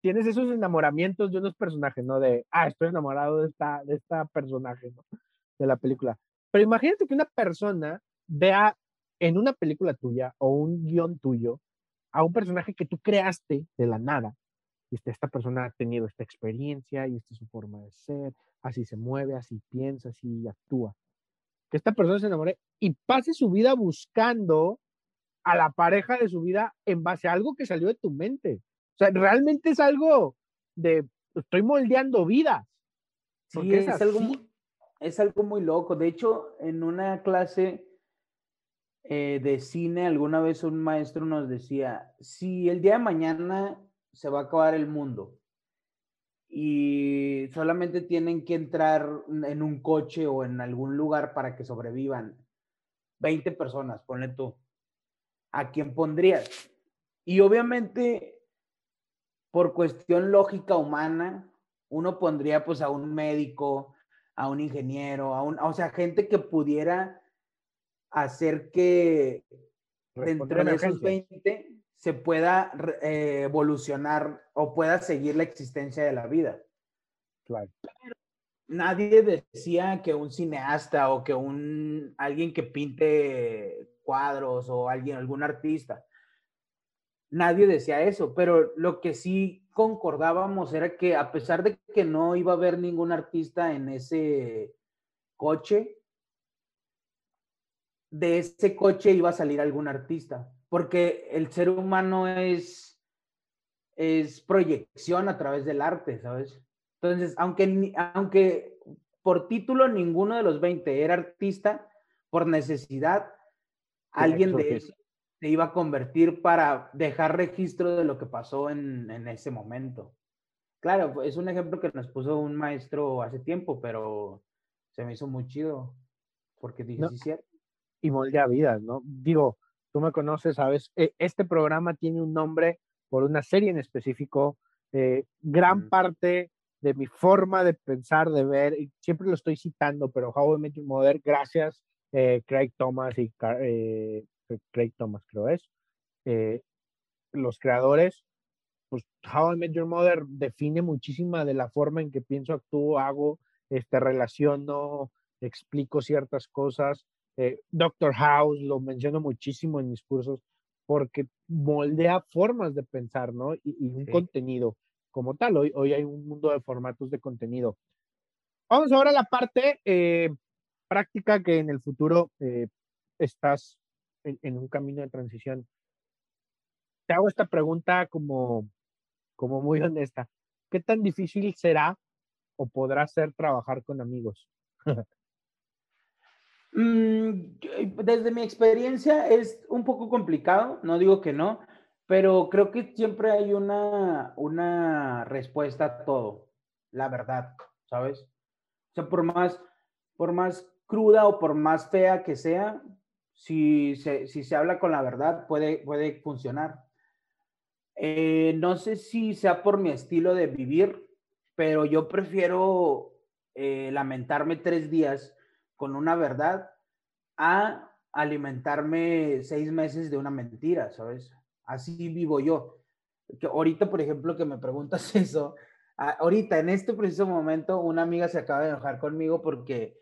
Tienes esos enamoramientos de unos personajes, ¿no? De, ah, estoy enamorado de esta, de esta personaje, ¿no? De la película. Pero imagínate que una persona vea en una película tuya o un guion tuyo a un personaje que tú creaste de la nada. Y esta persona ha tenido esta experiencia y esta es su forma de ser, así se mueve, así piensa, así actúa. Que esta persona se enamore y pase su vida buscando a la pareja de su vida en base a algo que salió de tu mente. O sea, realmente es algo de, estoy moldeando vidas. Sí, es, algo, es algo muy loco. De hecho, en una clase eh, de cine, alguna vez un maestro nos decía, si el día de mañana se va a acabar el mundo. Y solamente tienen que entrar en un coche o en algún lugar para que sobrevivan 20 personas, ponle tú, ¿a quién pondrías? Y obviamente, por cuestión lógica humana, uno pondría pues a un médico, a un ingeniero, a un, o sea, gente que pudiera hacer que dentro de esos 20 se pueda eh, evolucionar o pueda seguir la existencia de la vida. Claro. nadie decía que un cineasta o que un alguien que pinte cuadros o alguien, algún artista. Nadie decía eso, pero lo que sí concordábamos era que a pesar de que no iba a haber ningún artista en ese coche, de ese coche iba a salir algún artista, porque el ser humano es, es proyección a través del arte, ¿sabes? Entonces, aunque, aunque por título ninguno de los 20 era artista, por necesidad, alguien de eso se iba a convertir para dejar registro de lo que pasó en, en ese momento. Claro, es un ejemplo que nos puso un maestro hace tiempo, pero se me hizo muy chido, porque dije, sí, cierto. Y moldea vidas, ¿no? Digo, tú me conoces, sabes, e, este programa tiene un nombre por una serie en específico. Eh, gran parte de mi forma de pensar, de ver, y siempre lo estoy citando, pero How I Met Your Mother, gracias eh, Craig Thomas y eh, Craig Thomas creo es, eh, los creadores, pues How I Met Your Mother define muchísima de la forma en que pienso, actúo, hago, este, relaciono, explico ciertas cosas. Eh, Doctor House lo menciono muchísimo en mis cursos porque moldea formas de pensar, ¿no? Y, un contenido como tal. Hoy, hoy hay un mundo de formatos de contenido. Vamos ahora a la parte eh, práctica que en el futuro estás en, un camino de transición. Te hago esta pregunta como, como muy honesta. ¿Qué tan difícil será o podrá ser trabajar con amigos? [laughs] Mm, desde mi experiencia es un poco complicado, no digo que no, pero creo que siempre hay una, una respuesta a todo, la verdad, ¿sabes? O sea, por más, por más cruda o por más fea que sea, si se, si se habla con la verdad, puede, puede funcionar. Eh, no sé si sea por mi estilo de vivir, pero yo prefiero eh, lamentarme tres días con una verdad a alimentarme seis meses de una mentira, ¿sabes? Así vivo yo. Que ahorita, por ejemplo, que me preguntas [laughs] eso, ahorita, en este preciso momento, una amiga se acaba de enojar conmigo porque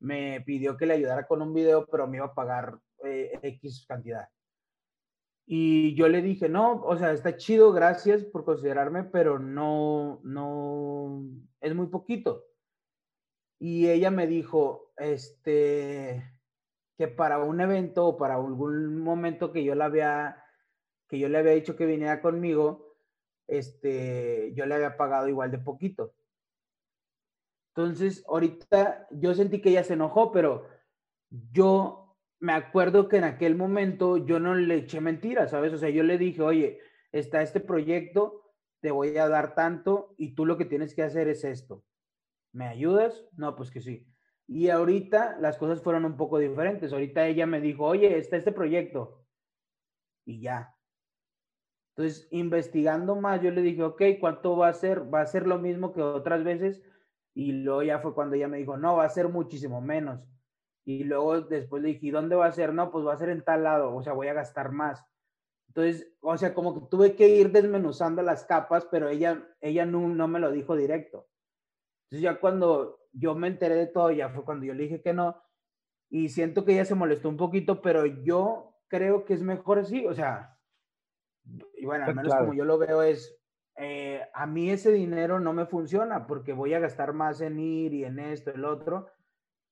me pidió que le ayudara con un video, pero me iba a pagar eh, X cantidad. Y yo le dije, no, o sea, está chido, gracias por considerarme, pero no, no, es muy poquito. Y ella me dijo, este, que para un evento o para algún momento que yo había, que yo le había dicho que viniera conmigo, este, yo le había pagado igual de poquito. Entonces, ahorita yo sentí que ella se enojó, pero yo me acuerdo que en aquel momento yo no le eché mentiras, ¿sabes? O sea, yo le dije, oye, está este proyecto, te voy a dar tanto y tú lo que tienes que hacer es esto. ¿Me ayudas? No, pues que sí. Y ahorita las cosas fueron un poco diferentes. Ahorita ella me dijo, oye, está este proyecto. Y ya. Entonces, investigando más, yo le dije, ok, ¿cuánto va a ser? ¿Va a ser lo mismo que otras veces? Y luego ya fue cuando ella me dijo, no, va a ser muchísimo menos. Y luego después le dije, dónde va a ser? No, pues va a ser en tal lado, o sea, voy a gastar más. Entonces, o sea, como que tuve que ir desmenuzando las capas, pero ella, ella no, no me lo dijo directo. Entonces ya cuando yo me enteré de todo, ya fue cuando yo le dije que no, y siento que ella se molestó un poquito, pero yo creo que es mejor así, o sea, y bueno, al pues menos como yo lo veo es, eh, a mí ese dinero no me funciona porque voy a gastar más en ir y en esto, el otro,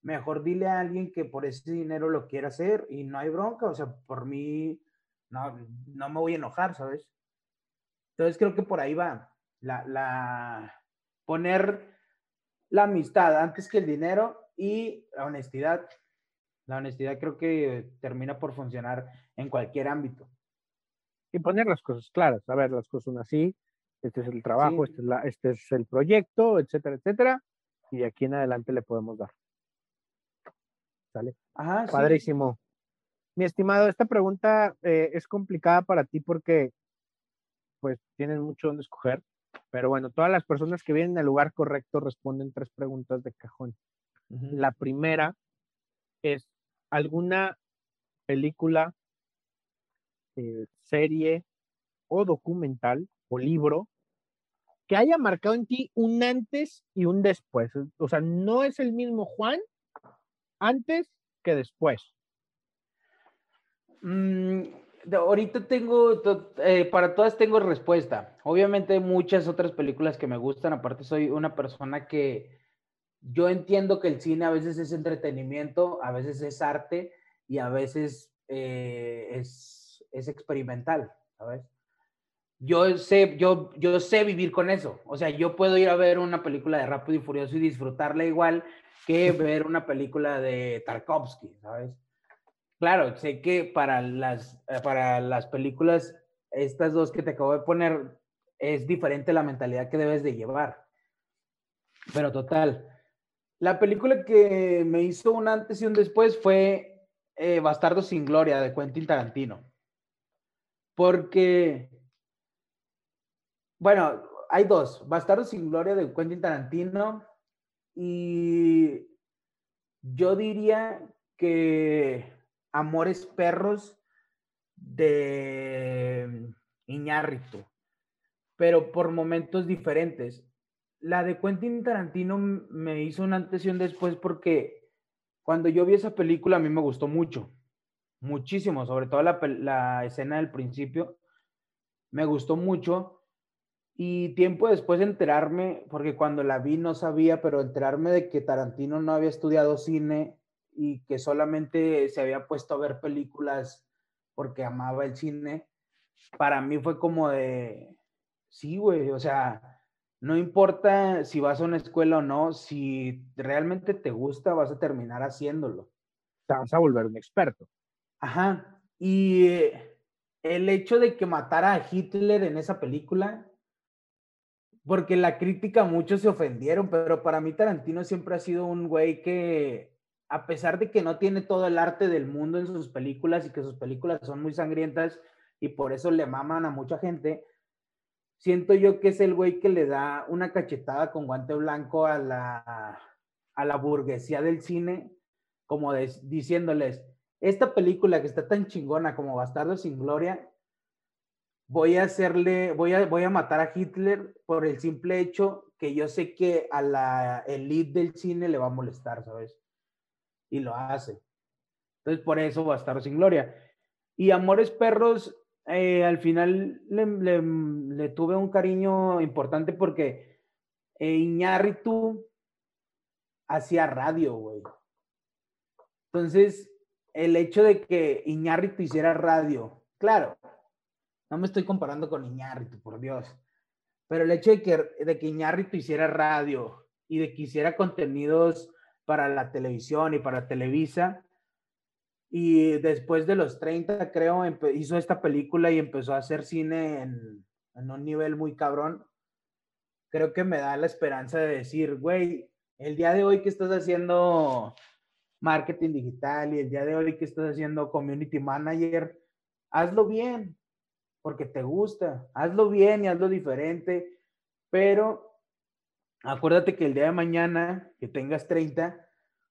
mejor dile a alguien que por ese dinero lo quiera hacer y no hay bronca, o sea, por mí no, no me voy a enojar, ¿sabes? Entonces creo que por ahí va, la, la, poner la amistad antes que el dinero y la honestidad. La honestidad creo que termina por funcionar en cualquier ámbito. Y poner las cosas claras, a ver, las cosas son así, este es el trabajo, este, es la, este es el proyecto, etcétera, etcétera, y de aquí en adelante le podemos dar. ¿Sale? Ajá, Padrísimo. Mi estimado, esta pregunta eh, es complicada para ti porque pues tienes mucho donde escoger, pero bueno, todas las personas que vienen al lugar correcto responden tres preguntas de cajón. La primera es, ¿alguna película, eh, serie o documental o libro que haya marcado en ti un antes y un después? O sea, no es el mismo Juan antes que después? Mm, ahorita tengo, eh, para todas tengo respuesta. Obviamente muchas otras películas que me gustan, aparte soy una persona que yo entiendo que el cine a veces es entretenimiento, a veces es arte y a veces eh, es, es, experimental, ¿sabes? Yo sé, yo, yo sé vivir con eso. O sea, yo puedo ir a ver una película de Rápido y Furioso y disfrutarla igual que [laughs] ver una película de Tarkovsky, ¿sabes? Claro, sé que para las, eh, para las películas, estas dos que te acabo de poner, es diferente la mentalidad que debes de llevar. Pero total, la película que me hizo un antes y un después fue eh, Bastardo sin Gloria de Quentin Tarantino. Porque, bueno, hay dos, Bastardo sin Gloria de Quentin Tarantino y yo diría que Amores Perros de Iñárritu, pero por momentos diferentes. La de Quentin Tarantino me hizo una antes después porque cuando yo vi esa película a mí me gustó mucho, muchísimo, sobre todo la, la escena del principio, me gustó mucho y tiempo después de enterarme, porque cuando la vi no sabía, pero enterarme de que Tarantino no había estudiado cine y que solamente se había puesto a ver películas porque amaba el cine, para mí fue como de, sí, güey, o sea, no importa si vas a una escuela o no, si realmente te gusta, vas a terminar haciéndolo. Te vas a volver un experto. Ajá. Y el hecho de que matara a Hitler en esa película, porque la crítica muchos se ofendieron, pero para mí Tarantino siempre ha sido un güey que, a pesar de que no tiene todo el arte del mundo en sus películas y que sus películas son muy sangrientas y por eso le maman a mucha gente, siento yo que es el güey que le da una cachetada con guante blanco a la, a la burguesía del cine, como diciéndoles, esta película que está tan chingona como Bastardo sin Gloria, voy a hacerle, voy a, voy a matar a Hitler por el simple hecho que yo sé que a la elite del cine le va a molestar, ¿sabes? Y lo hace. Entonces, por eso Bastardo sin Gloria. Y Amores Perros, eh, al final le, tuve un cariño importante porque eh, Iñárritu hacía radio, güey. Entonces, el hecho de que Iñárritu hiciera radio, claro, no me estoy comparando con Iñárritu, por Dios, pero el hecho de que, de que hiciera radio y de que hiciera contenidos para la televisión y para Televisa, y después de los 30, creo, hizo esta película y empezó a hacer cine en, en un nivel muy cabrón. Creo que me da la esperanza de decir, güey, el día de hoy que estás haciendo marketing digital y el día de hoy que estás haciendo community manager, hazlo bien, porque te gusta, hazlo bien y hazlo diferente, pero acuérdate que el día de mañana que tengas 30,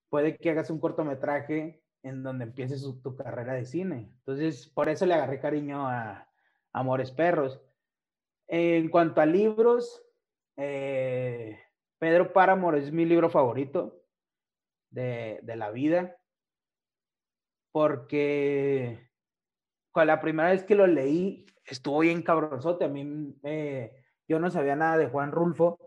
puede que hagas un cortometraje en donde empieces tu carrera de cine. Entonces, por eso le agarré cariño a Amores Perros. En cuanto a libros, eh, Pedro Páramo es mi libro favorito de, la vida, porque con la primera vez que lo leí estuvo bien cabronzote. A mí yo no sabía nada de Juan Rulfo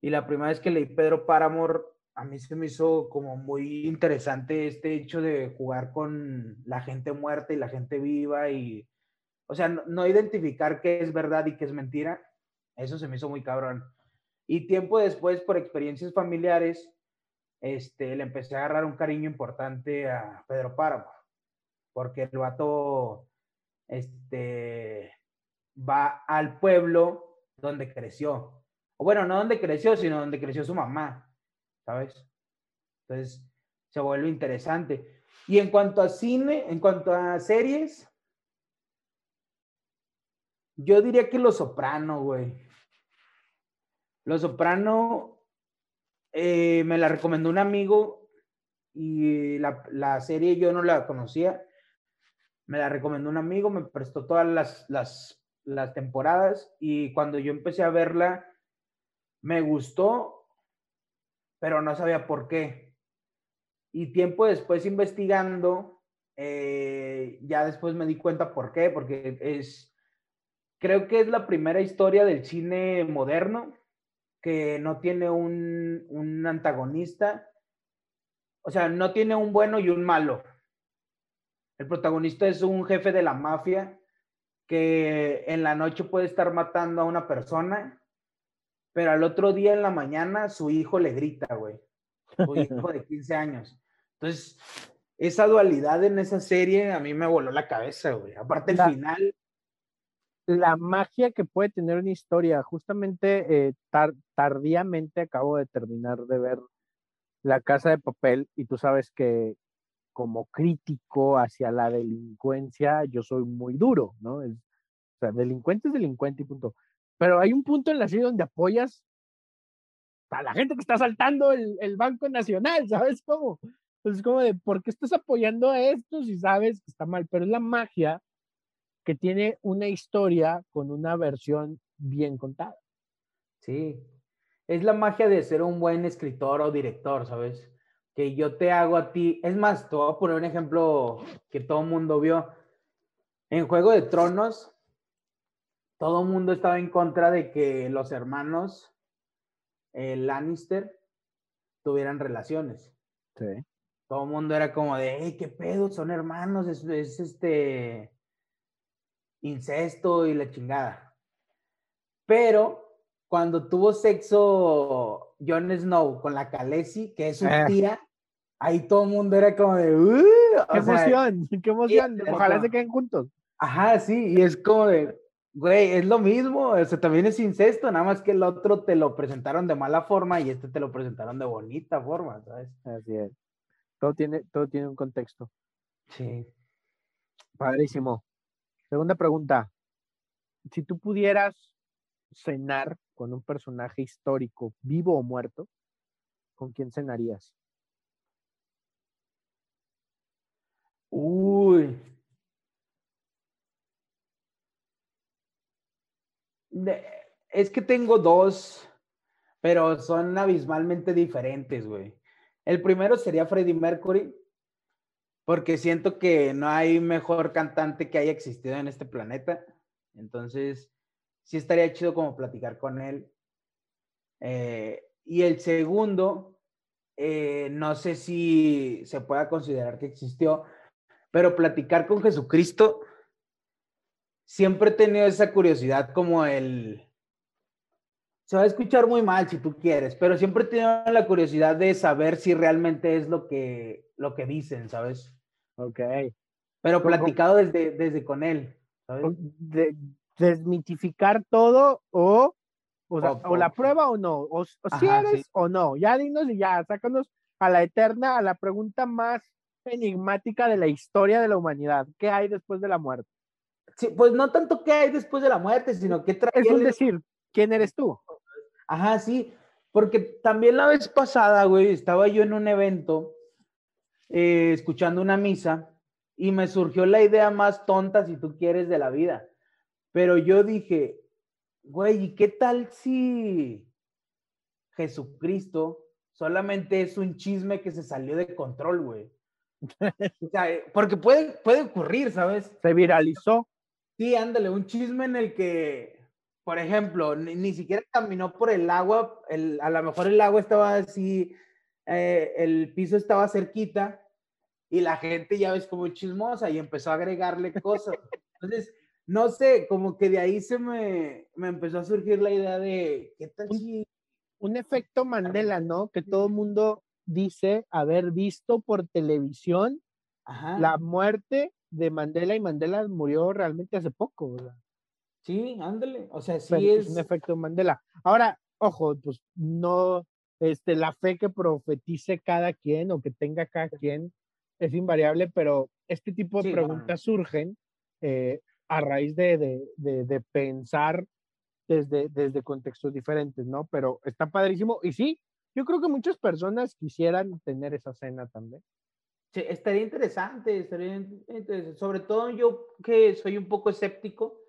y la primera vez que leí Pedro Páramo a mí se me hizo como muy interesante este hecho de jugar con la gente muerta y la gente viva y, o sea, no, no identificar qué es verdad y qué es mentira. Eso se me hizo muy cabrón. Y tiempo después, por experiencias familiares, este, le empecé a agarrar un cariño importante a Pedro Páramo, porque el vato este, va al pueblo donde creció. Bueno, no donde creció, sino donde creció su mamá, ¿sabes? Entonces, se vuelve interesante. Y en cuanto a cine, en cuanto a series, yo diría que Los Soprano, güey. Los Soprano eh, me la recomendó un amigo y la, serie yo no la conocía. Me la recomendó un amigo, me prestó todas las, las, las temporadas y cuando yo empecé a verla, me gustó, pero no sabía por qué. Y tiempo después investigando, eh, ya después me di cuenta por qué, porque es, creo que es la primera historia del cine moderno que no tiene un, antagonista, o sea, no tiene un bueno y un malo. El protagonista es un jefe de la mafia que en la noche puede estar matando a una persona, pero al otro día en la mañana su hijo le grita, güey. Su hijo de [laughs] 15 años. Entonces, esa dualidad en esa serie a mí me voló la cabeza, güey. Aparte, el final la magia que puede tener una historia. Justamente eh, tardíamente acabo de terminar de ver La Casa de Papel y tú sabes que como crítico hacia la delincuencia yo soy muy duro, ¿no? o sea, delincuente es delincuente y punto. Pero hay un punto en la serie donde apoyas a la gente que está asaltando el, el Banco Nacional, ¿sabes cómo? Entonces, como de, ¿por qué estás apoyando a esto si sabes que está mal? Pero es la magia que tiene una historia con una versión bien contada. Sí, es la magia de ser un buen escritor o director, ¿sabes? Que yo te hago a ti. Es más, te voy a poner un ejemplo que todo el mundo vio. En Juego de Tronos, todo el mundo estaba en contra de que los hermanos el Lannister tuvieran relaciones. Sí. Todo el mundo era como de, hey, qué pedo, son hermanos, es este incesto y la chingada. Pero cuando tuvo sexo Jon Snow con la Khaleesi, que es su eh. tía, ahí todo el mundo era como de, uh", ¡Qué emoción! ¡Qué emoción! Ojalá se queden juntos. Ajá, sí, y es como de, güey, es lo mismo, o sea, también es incesto, nada más que el otro te lo presentaron de mala forma y este te lo presentaron de bonita forma, ¿sabes? Así es. Todo tiene, todo tiene un contexto. Sí. Padrísimo. Segunda pregunta. Si tú pudieras cenar con un personaje histórico, vivo o muerto, ¿con quién cenarías? Uy. Es que tengo dos, pero son abismalmente diferentes, güey. El primero sería Freddie Mercury, porque siento que no hay mejor cantante que haya existido en este planeta. Entonces, sí estaría chido como platicar con él. Eh, y el segundo, eh, no sé si se pueda considerar que existió, pero platicar con Jesucristo, siempre he tenido esa curiosidad como el... Se va a escuchar muy mal si tú quieres, pero siempre he tenido la curiosidad de saber si realmente es lo que, lo que dicen, ¿sabes? Ok. Pero platicado desde, desde con él, ¿sabes? De, desmitificar todo o, o, sea, O- o la prueba o no, o, o si eres sí. o no. Ya dinos y ya, sácanos a la eterna, a la pregunta más enigmática de la historia de la humanidad. ¿Qué hay después de la muerte? Sí, pues no tanto qué hay después de la muerte, sino qué trae Es un decir, ¿quién eres tú? Ajá, sí, porque también la vez pasada, güey, estaba yo en un evento eh, escuchando una misa y me surgió la idea más tonta, si tú quieres, de la vida. Pero yo dije, güey, ¿y qué tal si Jesucristo solamente es un chisme que se salió de control, güey? [laughs] O sea, eh, porque puede, puede ocurrir, ¿sabes? Se viralizó. Sí, ándale, un chisme en el que, por ejemplo, ni, ni siquiera caminó por el agua, el, a lo mejor el agua estaba así, eh, el piso estaba cerquita y la gente ya ves como chismosa y empezó a agregarle cosas. [laughs] Entonces, no sé, como que de ahí se me, me empezó a surgir la idea de, ¿qué tal si... Un efecto Mandela, ¿no? Que todo el mundo dice haber visto por televisión Ajá, la muerte de Mandela y Mandela murió realmente hace poco. sea. sí, ándale, o sea, sí pero es... es un efecto Mandela. Ahora, ojo, pues no, este, la fe que profetice cada quien o que tenga cada quien es invariable, pero este tipo de Sí, no, preguntas surgen eh, a raíz de, de, de, de pensar desde, desde contextos diferentes, ¿no? Pero está padrísimo. Y sí, yo creo que muchas personas quisieran tener esa cena también. Sí, estaría interesante, estaría in- interesante. Sobre todo yo que soy un poco escéptico.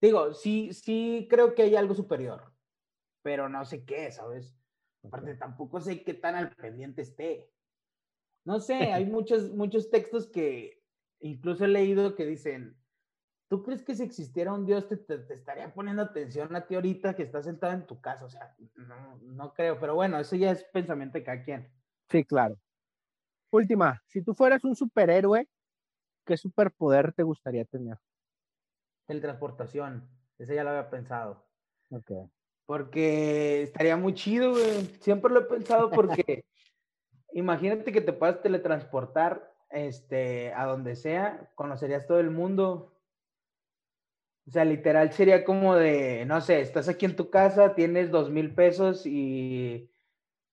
Digo, sí, sí creo que hay algo superior, pero no sé qué, ¿sabes? Aparte, tampoco sé qué tan al pendiente esté. No sé, hay [laughs] muchos, muchos textos que incluso he leído que dicen, ¿tú crees que si existiera un Dios te, te- te estaría poniendo atención a ti ahorita que estás sentado en tu casa? O sea, no, no creo, pero bueno, eso ya es pensamiento de cada quien. Sí, claro. Última, si tú fueras un superhéroe, ¿qué superpoder te gustaría tener? Teletransportación, ese ya lo había pensado. Ok. Porque estaría muy chido, güey. Siempre lo he pensado porque [laughs] imagínate que te puedas teletransportar este, a donde sea, conocerías todo el mundo. O sea, literal sería como de, no sé, estás aquí en tu casa, tienes dos mil pesos y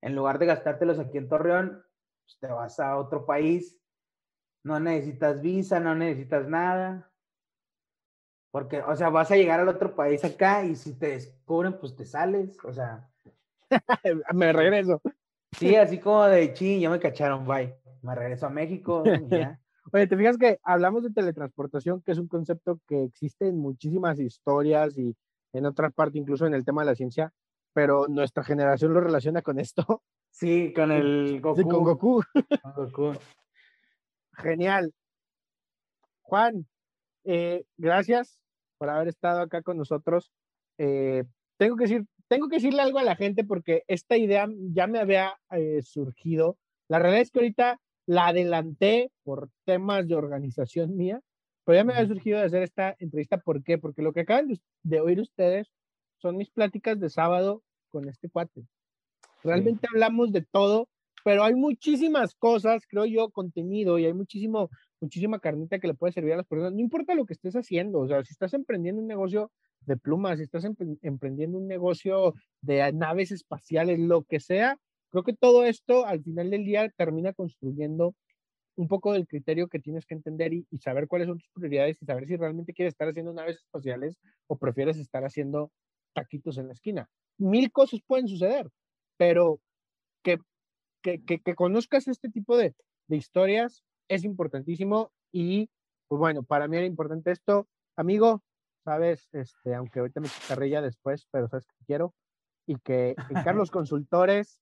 en lugar de gastártelos aquí en Torreón, pues te vas a otro país. No necesitas visa, no necesitas nada. Porque, o sea, vas a llegar al otro país acá y si te descubren, pues te sales. O sea, [laughs] Me regreso. sí, así como de, ching, ya me cacharon, bye. Me regreso a México ya. [laughs] Oye, te fijas que hablamos de teletransportación, que es un concepto que existe en muchísimas historias y en otras partes, incluso en el tema de la ciencia, pero nuestra generación lo relaciona con esto, Sí, con el Goku. sí, con Goku. con Goku. Genial. Juan, eh, gracias por haber estado acá con nosotros. Eh, tengo, que decir, tengo que decirle algo a la gente porque esta idea ya me había eh, surgido. La realidad es que ahorita la adelanté por temas de organización mía, pero ya me había surgido de hacer esta entrevista. ¿Por qué? Porque lo que acaban de, de oír ustedes son mis pláticas de sábado con este cuate. Realmente hablamos de todo, pero hay muchísimas cosas, creo yo, contenido y hay muchísimo, muchísima carnita que le puede servir a las personas. No importa lo que estés haciendo, o sea, si estás emprendiendo un negocio de plumas, si estás empre- emprendiendo un negocio de naves espaciales, lo que sea, creo que todo esto al final del día termina construyendo un poco del criterio que tienes que entender y, y saber cuáles son tus prioridades y saber si realmente quieres estar haciendo naves espaciales o prefieres estar haciendo taquitos en la esquina. Mil cosas pueden suceder, pero que, que, que, que conozcas este tipo de, de historias es importantísimo y pues bueno, para mí era importante esto. Amigo, sabes, este, aunque ahorita me carrilla después, pero sabes que quiero y que en [laughs] Carlos Consultores,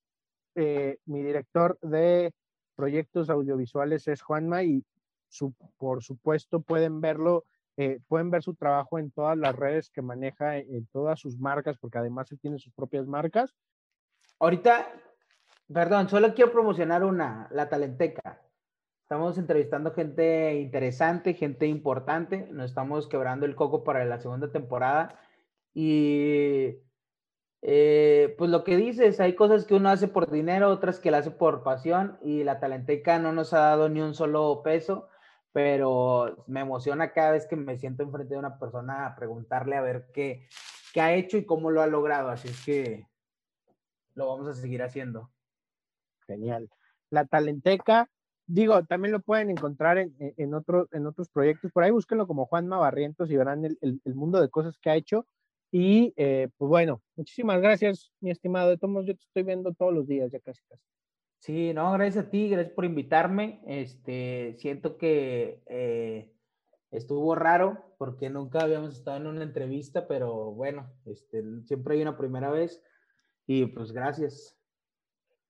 eh, mi director de proyectos audiovisuales es Juanma y su, por supuesto pueden verlo, eh, pueden ver su trabajo en todas las redes que maneja, en todas sus marcas, porque además él tiene sus propias marcas. Ahorita, perdón, solo quiero promocionar una, la Talenteca. Estamos entrevistando gente interesante, gente importante. Nos estamos quebrando el coco para la segunda temporada. Y eh, pues lo que dices, hay cosas que uno hace por dinero, otras que la hace por pasión. Y la Talenteca no nos ha dado ni un solo peso, pero me emociona cada vez que me siento enfrente de una persona a preguntarle a ver qué, qué ha hecho y cómo lo ha logrado. Así es que lo vamos a seguir haciendo. Genial. La Talenteca Digo, también lo pueden encontrar en, en, otro, en otros proyectos. Por ahí búsquenlo como Juanma Barrientos y verán el, el, mundo de cosas que ha hecho. Y eh, pues bueno, muchísimas gracias, mi estimado. De todos yo te estoy viendo todos los días, ya casi casi. Sí, no, gracias a ti, gracias por invitarme. Este, siento que eh, estuvo raro porque nunca habíamos estado en una entrevista, pero bueno, este, siempre hay una primera vez. Y pues gracias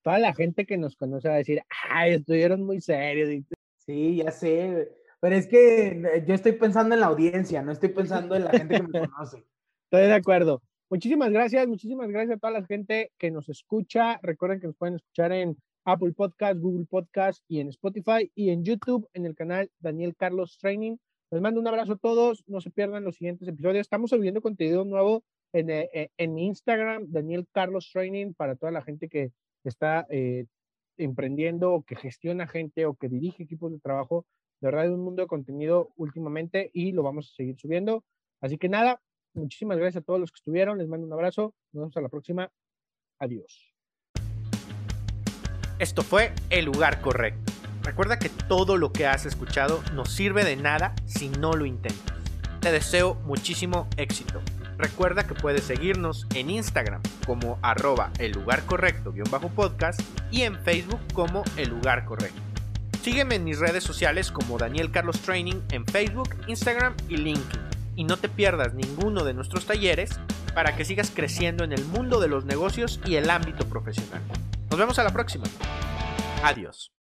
toda la gente que nos conoce va a decir, ay, estuvieron muy serios. Sí, ya sé, pero es que yo estoy pensando en la audiencia, no estoy pensando en la gente que me [laughs] conoce. Estoy de acuerdo. Muchísimas gracias, muchísimas gracias a toda la gente que nos escucha. Recuerden que nos pueden escuchar en Apple Podcast, Google Podcast y en Spotify y en YouTube en el canal Daniel Carlos Training. Les mando un abrazo a todos, no se pierdan los siguientes episodios. Estamos subiendo contenido nuevo en, eh, en Instagram, Daniel Carlos Training, para toda la gente que está eh, emprendiendo o que gestiona gente o que dirige equipos de trabajo. De verdad, es un mundo de contenido últimamente y lo vamos a seguir subiendo. Así que nada, muchísimas gracias a todos los que estuvieron. Les mando un abrazo. Nos vemos a la próxima. Adiós. Esto fue El lugar correcto. Recuerda que todo lo que has escuchado no sirve de nada si no lo intentas. Te deseo muchísimo éxito. Recuerda que puedes seguirnos en Instagram como arroba el lugar correcto bajo podcast y en Facebook como el lugar correcto. Sígueme en mis redes sociales como Daniel Carlos Training en Facebook, Instagram y LinkedIn. Y no te pierdas ninguno de nuestros talleres para que sigas creciendo en el mundo de los negocios y el ámbito profesional. Nos vemos a la próxima. Adiós.